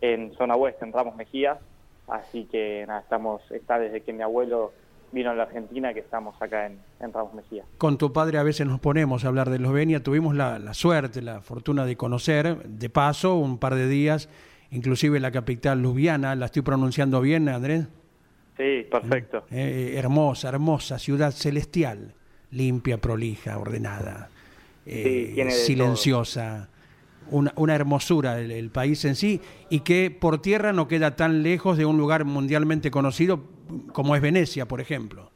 en zona oeste, en Ramos Mejía. Así que nada, estamos, está desde que mi abuelo vino a la Argentina que estamos acá en, en Ramos Mejía. Con tu padre a veces nos ponemos a hablar de Eslovenia. Tuvimos la, la suerte, la fortuna de conocer, de paso, un par de días, inclusive la capital Ljubljana. ¿La estoy pronunciando bien, Andrés? Sí, perfecto. Eh, hermosa, hermosa, ciudad celestial, limpia, prolija, ordenada, eh, silenciosa, una, una hermosura el, el país en sí y que por tierra no queda tan lejos de un lugar mundialmente conocido como es Venecia, por ejemplo.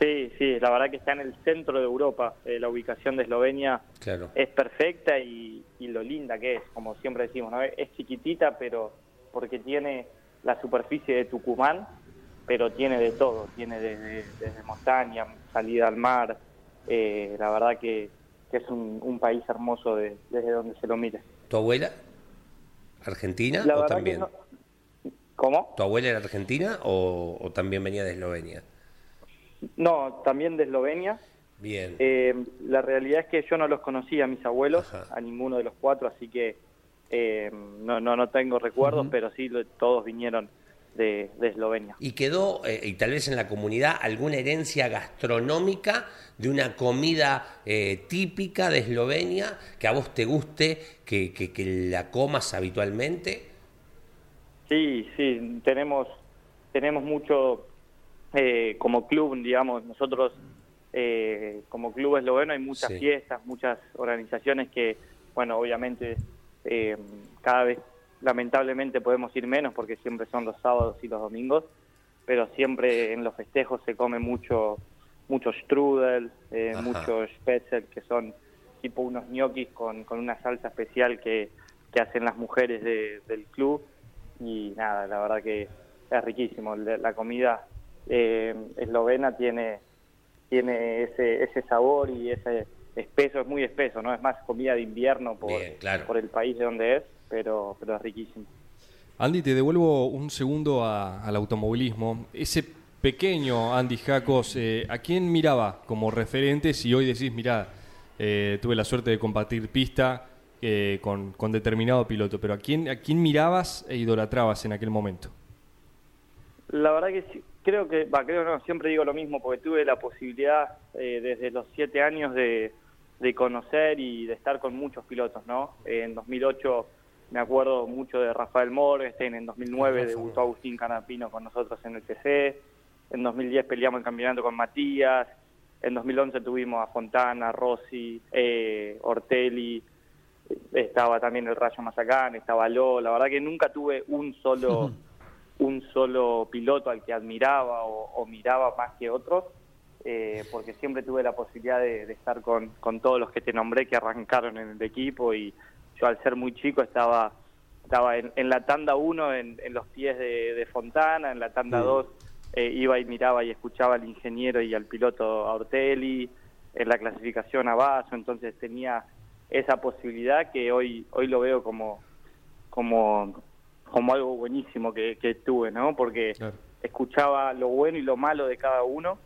Sí, sí, la verdad que está en el centro de Europa. Eh, la ubicación de Eslovenia Claro. es perfecta y, y lo linda que es, como siempre decimos, ¿no? Es chiquitita, pero porque tiene la superficie de Tucumán, pero tiene de todo, tiene desde, desde montaña, salida al mar. Eh, la verdad que, que es un, un país hermoso de- desde donde se lo mire. ¿Tu abuela? ¿Argentina La o también? no... ¿Cómo? ¿Tu abuela era argentina o, o también venía de Eslovenia? No, también de Eslovenia. Bien. Eh, la realidad es que yo no los conocía a mis abuelos, Ajá. a ninguno de los cuatro, así que eh, no, no, no tengo recuerdos, pero sí todos vinieron de, de Eslovenia. ¿Y quedó, eh, y tal vez en la comunidad, alguna herencia gastronómica de una comida eh, típica de Eslovenia que a vos te guste, que, que- que la comas habitualmente? Sí, sí, tenemos, tenemos mucho eh, como club, digamos, nosotros eh, como club esloveno hay muchas Sí. fiestas, muchas organizaciones que, bueno, obviamente eh, cada vez lamentablemente podemos ir menos porque siempre son los sábados y los domingos, pero siempre en los festejos se come mucho mucho strudel, eh, mucho spätzle, que son tipo unos ñoquis con, con una salsa especial que, que hacen las mujeres de- del club y nada, la verdad que es riquísimo. La, la comida eh, eslovena tiene tiene ese ese sabor y ese espeso, es muy espeso, ¿no? Es más comida de invierno por, Bien, claro. por el país de donde es, pero, pero es riquísimo. Andy, te devuelvo un segundo a- al automovilismo. Ese pequeño Andy Jacos, eh, ¿a quién miraba como referente si hoy decís, mirá, eh, tuve la suerte de compartir pista eh, con, con determinado piloto, pero ¿a quién, ¿a quién mirabas e idolatrabas en aquel momento? La verdad que sí, creo que, va, creo no, siempre digo lo mismo porque tuve la posibilidad desde los siete años de, de conocer y de estar con muchos pilotos, ¿no? En 2008 me acuerdo mucho de Rafael Morgenstein, en 2009 debutó Agustín Canapino con nosotros en el TC, en 2010 peleamos el campeonato con Matías, en 2011 tuvimos a Fontana, Rossi, eh, Ortelli, estaba también el Rayo Mazacán, estaba Lo, la verdad que nunca tuve un solo un solo piloto al que admiraba o, o miraba más que otros, eh, porque siempre tuve la posibilidad de, de estar con, con todos los que te nombré que arrancaron en el equipo y yo al ser muy chico estaba estaba en, en la tanda 1 en, en los pies de, de Fontana, en la tanda 2 iba y miraba y escuchaba al ingeniero y al piloto a Ortelli, en la clasificación a Vaso, entonces tenía esa posibilidad que hoy hoy lo veo como como como algo buenísimo que, que tuve, ¿no? Porque Claro. escuchaba lo bueno y lo malo de cada uno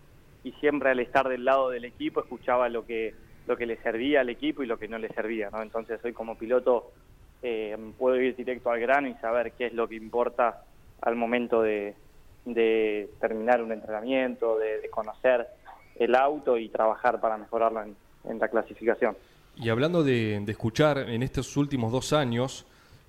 y siempre al estar del lado del equipo escuchaba lo que lo que le servía al equipo y lo que no le servía, ¿no? Entonces hoy como piloto eh, puedo ir directo al grano y saber qué es lo que importa al momento de, terminar un entrenamiento, de, conocer el auto y trabajar para mejorarlo en, la clasificación. Y hablando de, de escuchar, en estos últimos dos años,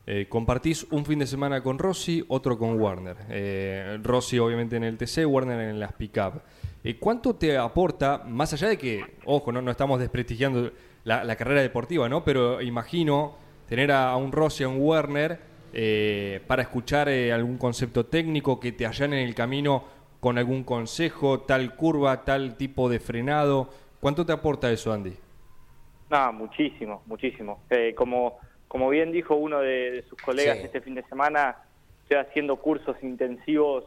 eh, compartís un fin de semana con Rossi, otro con Warner. Eh, Rossi obviamente en el TC, Warner en las pick-up. Eh, ¿Cuánto te aporta, más allá de que, ojo, no, no estamos desprestigiando la, la carrera deportiva, ¿no? Pero imagino tener a, a un Rossi, a un Warner, eh, para escuchar eh, algún concepto técnico que te allane en el camino con algún consejo, tal curva, tal tipo de frenado. ¿Cuánto te aporta eso, Andy? No, muchísimo, muchísimo. Eh, como, como bien dijo uno de, de sus colegas Sí. este fin de semana, estoy haciendo cursos intensivos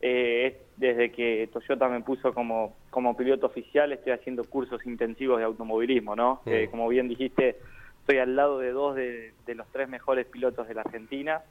eh, desde que Toyota me puso como, como piloto oficial, estoy haciendo cursos intensivos de automovilismo, ¿no? Mm. Eh, como bien dijiste, estoy al lado de dos de, de los tres mejores pilotos de la Argentina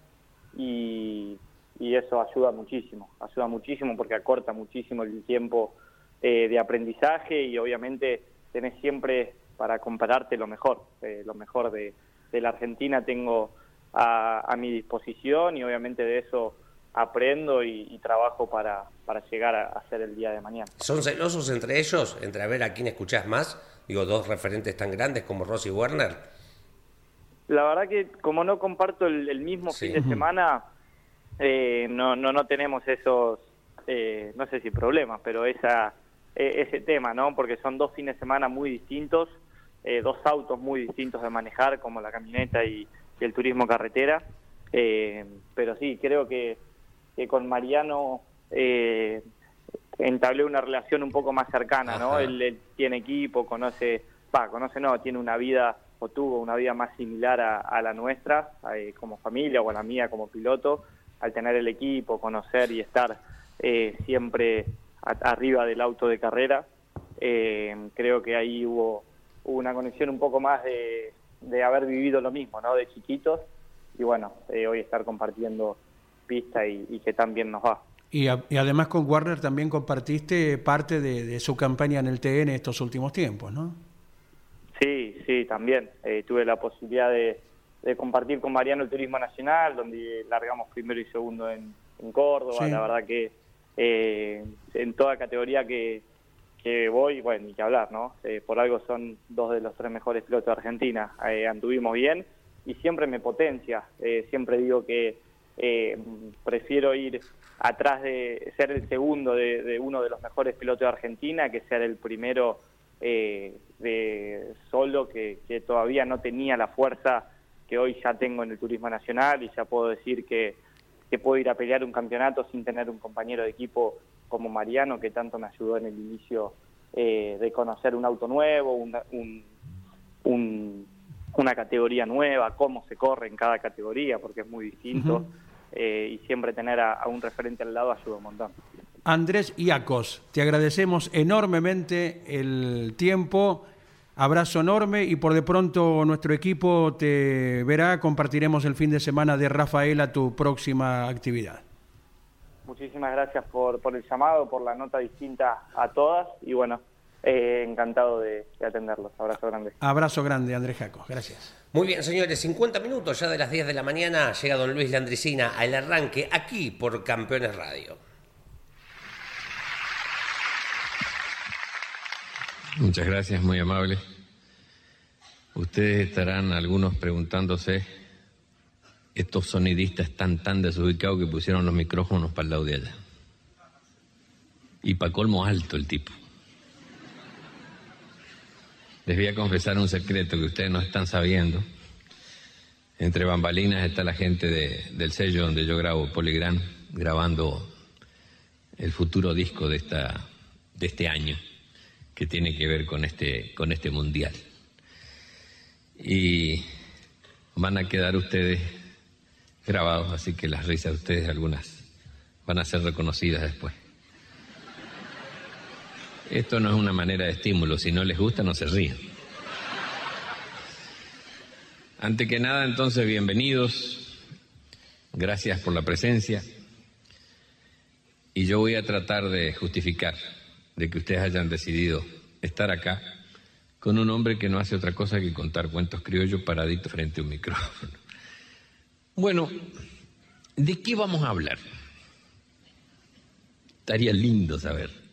y, y eso ayuda muchísimo, ayuda muchísimo porque acorta muchísimo el tiempo eh, de aprendizaje y obviamente tenés siempre para compararte lo mejor, eh, lo mejor de, de la Argentina tengo a, a mi disposición y obviamente de eso aprendo y, y trabajo para, para llegar a, a ser el día de mañana. ¿Son celosos entre ellos, entre a ver a quién escuchás más? Digo, dos referentes tan grandes como Rossi y Werner. La verdad que como no comparto el, el mismo Sí. fin de semana, eh, no, no, no tenemos esos, eh, no sé si problemas, pero esa, e- ese tema, ¿no? Porque son dos fines de semana muy distintos, eh, dos autos muy distintos de manejar, como la camioneta y, y el turismo carretera. Eh, pero sí, creo que, que con Mariano eh, entablé una relación un poco más cercana, ¿no? Él, él tiene equipo, conoce, va, conoce no, tiene una vida o tuvo una vida más similar a, a la nuestra eh, como familia o a la mía como piloto, al tener el equipo, conocer y estar eh, siempre a- arriba del auto de carrera, eh, creo que ahí hubo, hubo una conexión un poco más de, de haber vivido lo mismo, ¿no? De chiquitos y bueno, hoy estar compartiendo pista y, y que tan bien nos va. Y, a- y además con Warner también compartiste parte de, de su campaña en el TN estos últimos tiempos, ¿no? Sí, sí, también. Eh, tuve la posibilidad de, de compartir con Mariano el Turismo Nacional, donde largamos primero y segundo en, en Córdoba. Sí. La verdad que eh, en toda categoría que, que voy, bueno, ni que hablar, ¿no? Eh, por algo son dos de los tres mejores pilotos de Argentina. Anduvimos bien y siempre me potencia. Siempre digo que eh, prefiero ir atrás de ser el segundo de, uno de los mejores pilotos de Argentina que ser el primero eh, de solo que, todavía no tenía la fuerza que hoy ya tengo en el turismo nacional y ya puedo decir que, que puedo ir a pelear un campeonato sin tener un compañero de equipo como Mariano que tanto me ayudó en el inicio eh, de conocer un auto nuevo, una- un, un- una categoría nueva, cómo se corre en cada categoría, porque es muy distinto. Eh, y siempre tener a, a un referente al lado ayuda un montón. Andrés Iacos, te agradecemos enormemente el tiempo, abrazo enorme y por de pronto nuestro equipo te verá, compartiremos el fin de semana de Rafaela tu próxima actividad. Muchísimas gracias por, por el llamado, por la nota distinta a todas y bueno, eh, encantado de, de atenderlos. Abrazo grande. Abrazo grande, Andrés Jacos, gracias. Muy bien, señores, 50 minutos ya de las 10 de la mañana llega don Luis Landricina al arranque aquí por Campeones Radio. Muchas gracias, muy amable. Ustedes estarán algunos preguntándose, estos sonidistas están tan desubicados que pusieron los micrófonos para el lado de allá. Y para colmo alto el tipo. Les voy a confesar un secreto que ustedes no están sabiendo. Entre bambalinas está la gente de- del sello donde yo grabo Polygram, grabando el futuro disco de, esta, de este año que tiene que ver con este, con este mundial. Y van a quedar ustedes grabados, así que las risas de ustedes algunas van a ser reconocidas después. Esto no es una manera de estímulo, si no les gusta no se ríen. Ante que nada, entonces, bienvenidos, gracias por la presencia y yo voy a tratar de justificar de que ustedes hayan decidido estar acá con un hombre que no hace otra cosa que contar cuentos criollos paradito frente a un micrófono. Bueno, ¿de qué vamos a hablar? Estaría lindo saber.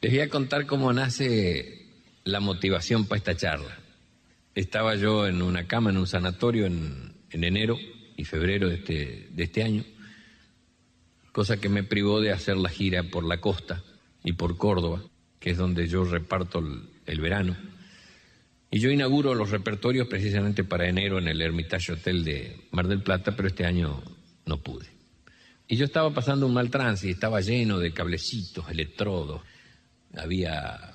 Les voy a contar cómo nace la motivación para esta charla. Estaba yo en una cama, en un sanatorio, en, en enero y febrero de este, de este año, cosa que me privó de hacer la gira por la costa y por Córdoba, que es donde yo reparto el, el verano. Y yo inauguro los repertorios precisamente para enero en el Hermitage Hotel de Mar del Plata, pero este año no pude. Y yo estaba pasando un mal trance y estaba lleno de cablecitos, electrodos. Había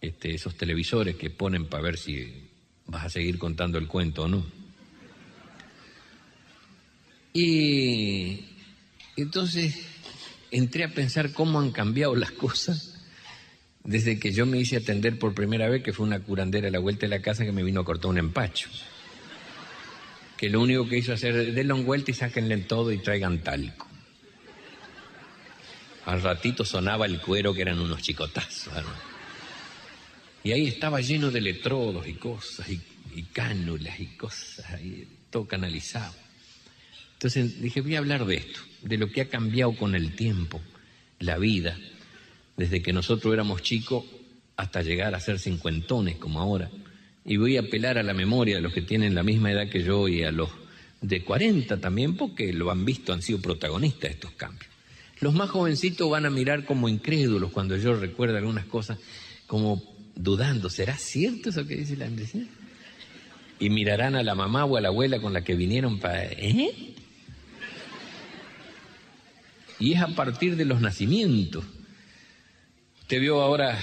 este, esos televisores que ponen para ver si vas a seguir contando el cuento o no. Y entonces entré a pensar cómo han cambiado las cosas desde que yo me hice atender por primera vez, que fue una curandera a la vuelta de la casa que me vino a cortar un empacho. Que lo único que hizo hacer, denle un vuelta y sáquenle todo y traigan talco. Al ratito sonaba el cuero que eran unos chicotazos. Y ahí estaba lleno de electrodos y cosas, y, y cánulas y cosas, ahí, todo canalizado. Entonces dije, voy a hablar de esto, de lo que ha cambiado con el tiempo, la vida, desde que nosotros éramos chicos hasta llegar a ser cincuentones como ahora. Y voy a apelar a la memoria de los que tienen la misma edad que yo y a los de 40 también, porque lo han visto, han sido protagonistas de estos cambios. Los más jovencitos van a mirar como incrédulos cuando yo recuerdo algunas cosas, como dudando, ¿será cierto eso que dice la Andresina? Y mirarán a la mamá o a la abuela con la que vinieron para... ¿Eh? Y es a partir de los nacimientos. Usted vio ahora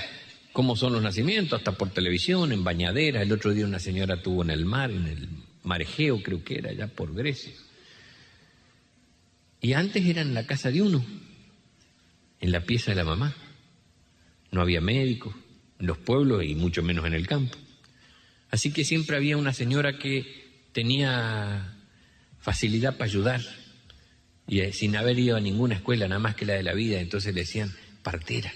cómo son los nacimientos, hasta por televisión, en bañaderas. El otro día una señora tuvo en el mar, en el Marejeo creo que era, allá por Grecia. Y antes era en la casa de uno, en la pieza de la mamá. No había médicos en los pueblos y mucho menos en el campo. Así que siempre había una señora que tenía facilidad para ayudar y eh, sin haber ido a ninguna escuela, nada más que la de la vida, entonces le decían partera.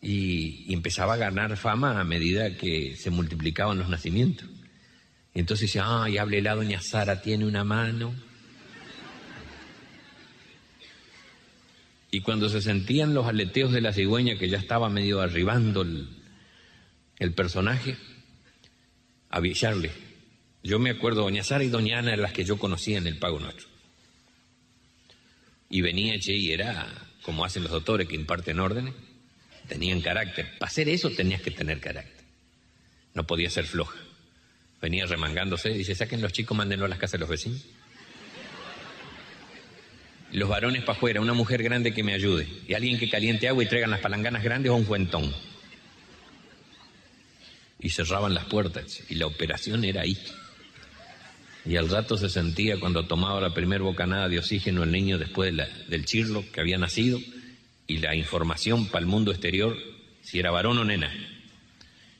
Y, empezaba a ganar fama a medida que se multiplicaban los nacimientos. Y entonces decía, ay, háblela doña Sara, tiene una mano. Y cuando se sentían los aleteos de la cigüeña, que ya estaba medio arribando el, el personaje, avisarle. Yo me acuerdo, doña Sara y doña Ana las que yo conocía en el Pago Nuestro. Y venía, che, y era como hacen los doctores que imparten órdenes, tenían carácter. Para hacer eso tenías que tener carácter. No podía ser floja. Venía remangándose, dice, saquen los chicos, mándenlo a las casas de los vecinos. Los varones para afuera, una mujer grande que me ayude. Y alguien que caliente agua y traigan las palanganas grandes o un cuentón. Y cerraban las puertas. Y la operación era ahí. Y al rato se sentía cuando tomaba la primer bocanada de oxígeno el niño después de del chirlo que había nacido y la información para el mundo exterior si era varón o nena.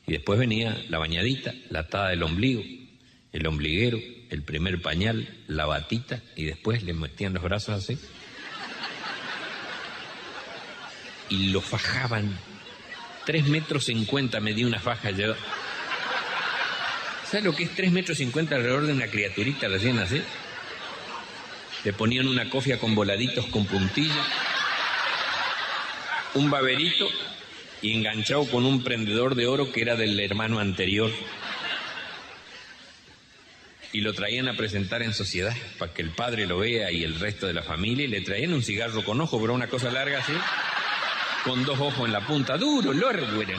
Y después venía la bañadita, la atada del ombligo, el ombliguero, el primer pañal, la batita y después le metían los brazos así. Y lo fajaban. Tres metros cincuenta medía una faja. Yo... ¿Sabes lo que es tres metros cincuenta alrededor de una criaturita recién así? Le ponían una cofia con voladitos con puntilla, un baberito y enganchado con un prendedor de oro que era del hermano anterior. Y lo traían a presentar en sociedad para que el padre lo vea y el resto de la familia. Y le traían un cigarro con ojo, pero una cosa larga así, con dos ojos en la punta, duro, largo era.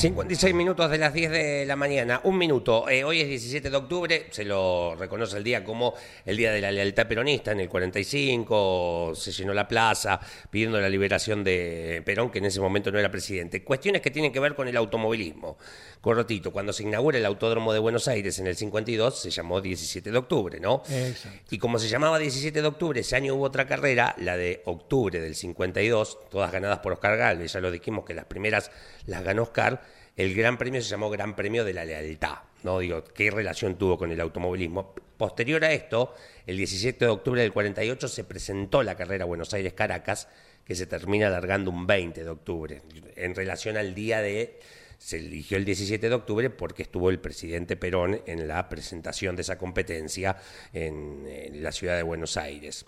56 minutos de las 10 de la mañana, un minuto. Eh, hoy es 17 de octubre, se lo reconoce el día como el Día de la Lealtad Peronista. En el 45 se llenó la plaza pidiendo la liberación de Perón, que en ese momento no era presidente. Cuestiones que tienen que ver con el automovilismo. Cortito, cuando se inaugura el Autódromo de Buenos Aires en el 52, se llamó 17 de octubre, ¿no? Exacto. Y como se llamaba 17 de octubre, ese año hubo otra carrera, la de octubre del 52, todas ganadas por Oscar Galvez. Ya lo dijimos que las primeras las ganó Oscar. El gran premio se llamó Gran Premio de la Lealtad, ¿no? Digo, ¿qué relación tuvo con el automovilismo? Posterior a esto, el 17 de octubre del 48 se presentó la carrera Buenos Aires-Caracas, que se termina alargando un 20 de octubre, en relación al día de... Se eligió el 17 de octubre porque estuvo el presidente Perón en la presentación de esa competencia en, en la ciudad de Buenos Aires.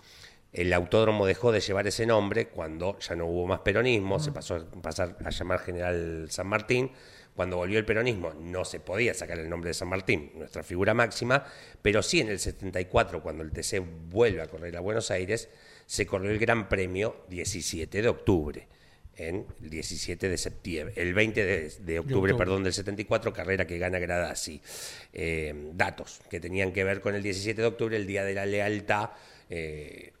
El autódromo dejó de llevar ese nombre cuando ya no hubo más peronismo, se pasó a pasar a llamar General San Martín. Cuando volvió el peronismo no se podía sacar el nombre de San Martín, nuestra figura máxima, pero sí en el 74, cuando el TC vuelve a correr a Buenos Aires, se corrió el Gran Premio 17 de octubre, en el 17 de septiembre, el 20 de, de octubre, octubre. perdón, del 74, carrera que gana Gradasi. Eh, datos que tenían que ver con el 17 de octubre, el Día de la Lealtad. eh,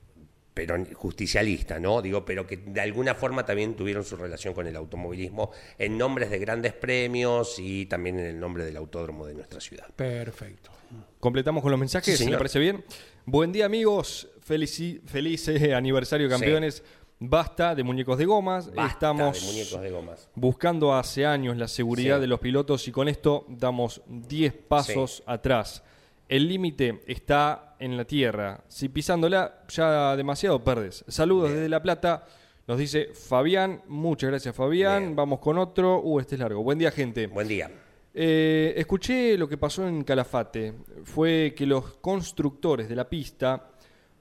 pero justicialista, ¿no? Digo, pero que de alguna forma también tuvieron su relación con el automovilismo en nombres de grandes premios y también en el nombre del autódromo de nuestra ciudad. Perfecto. Completamos con los mensajes, Sí, ¿me señor. parece bien? Buen día, amigos. Felici- feliz eh, aniversario, campeones. Basta de muñecos de gomas. Basta Estamos de muñecos de gomas. buscando hace años la seguridad Sí. de los pilotos y con esto damos 10 pasos atrás. El límite está en la tierra. Si pisándola ya demasiado perdes. Saludos desde La Plata. Nos dice Fabián. Muchas gracias, Fabián. Bien. Vamos con otro. Uh, este es largo. Buen día, gente. Buen día. Eh, escuché lo que pasó en Calafate. Fue que los constructores de la pista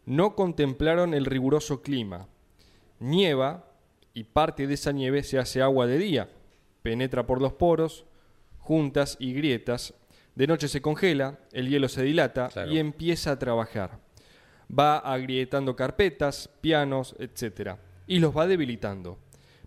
no contemplaron el riguroso clima. Nieva y parte de esa nieve se hace agua de día. Penetra por los poros, juntas y grietas. De noche se congela, el hielo se dilata Claro. y empieza a trabajar. Va agrietando carpetas, pianos, etc. Y los va debilitando.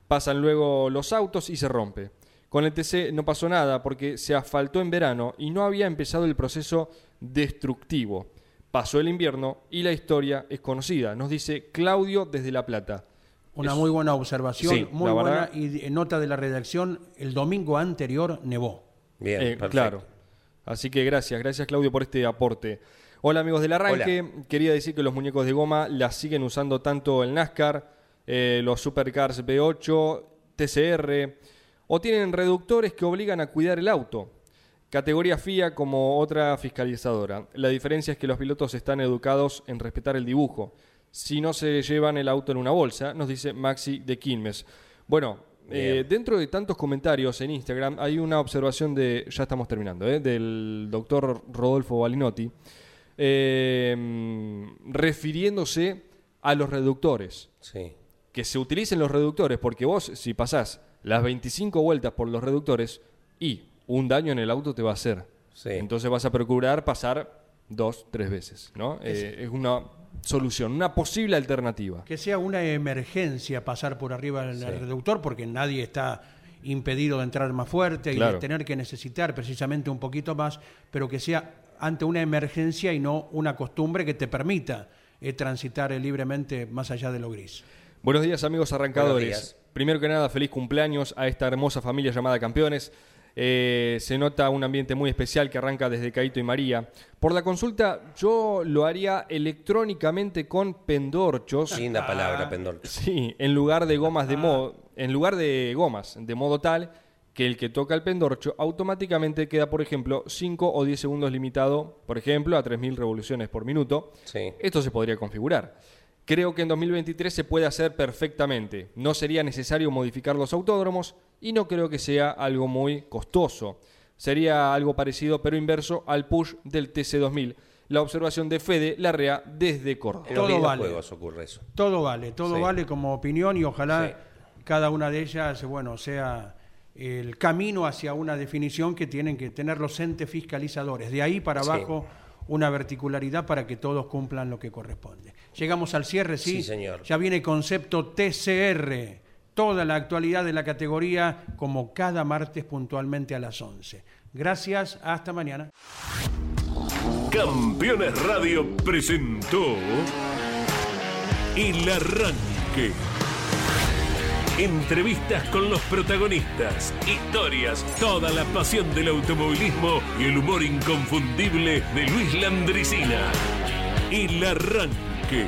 Pasan luego los autos y se rompe. Con el TC no pasó nada porque se asfaltó en verano y no había empezado el proceso destructivo. Pasó el invierno y la historia es conocida, nos dice Claudio desde La Plata. Una Es- muy buena observación, Sí, muy buena. verdad. Y nota de la redacción, el domingo anterior nevó. Bien, Eh, perfecto. claro. Así que gracias, gracias Claudio por este aporte. Hola amigos del arranque, quería decir que los muñecos de goma las siguen usando tanto el NASCAR, eh, los Supercars B8, TCR, o tienen reductores que obligan a cuidar el auto. Categoría FIA como otra fiscalizadora. La diferencia es que los pilotos están educados en respetar el dibujo. Si no se llevan el auto en una bolsa, nos dice Maxi de Quilmes. Bueno, eh, dentro de tantos comentarios en Instagram hay una observación de, ya estamos terminando, ¿eh? del doctor Rodolfo Balinotti, eh, refiriéndose a los reductores Sí. que se utilicen los reductores, porque vos si pasás las 25 vueltas por los reductores y un daño en el auto te va a hacer. Sí. Entonces vas a procurar pasar dos, tres veces, ¿no? Es una solución, una posible alternativa. Que sea una emergencia pasar por arriba del reductor, porque nadie está impedido de entrar más fuerte y Claro. de tener que necesitar precisamente un poquito más, pero que sea ante una emergencia y no una costumbre que te permita eh, transitar eh, libremente más allá de lo gris. Buenos días amigos arrancadores. Días. Primero que nada, feliz cumpleaños a esta hermosa familia llamada Campeones. Eh, se nota un ambiente muy especial que arranca desde Caito y María. Por la consulta, yo lo haría electrónicamente con pendorchos. Linda palabra, Pendor. Sí, en lugar de gomas de modo, en lugar de gomas, de modo tal que el que toca el pendorcho automáticamente queda, por ejemplo, 5 o 10 segundos limitado, por ejemplo, a 3000 revoluciones por minuto. Sí. Esto se podría configurar. Creo que en 2023 se puede hacer perfectamente. No sería necesario modificar los autódromos y no creo que sea algo muy costoso. Sería algo parecido pero inverso al push del TC2000. La observación de Fede Larrea desde Córdoba. En Todo vale. ocurre eso. Todo vale, todo Sí. vale como opinión y ojalá Sí. cada una de ellas, bueno, sea el camino hacia una definición que tienen que tener los entes fiscalizadores. De ahí para Sí. abajo una verticularidad para que todos cumplan lo que corresponde. Llegamos al cierre, ¿sí? Sí, señor. Ya viene concepto TCR, toda la actualidad de la categoría como cada martes puntualmente a las 11. Gracias, hasta mañana. Campeones Radio presentó El Arranque. Entrevistas con los protagonistas, historias, toda la pasión del automovilismo y el humor inconfundible de Luis Landricina. El Arranque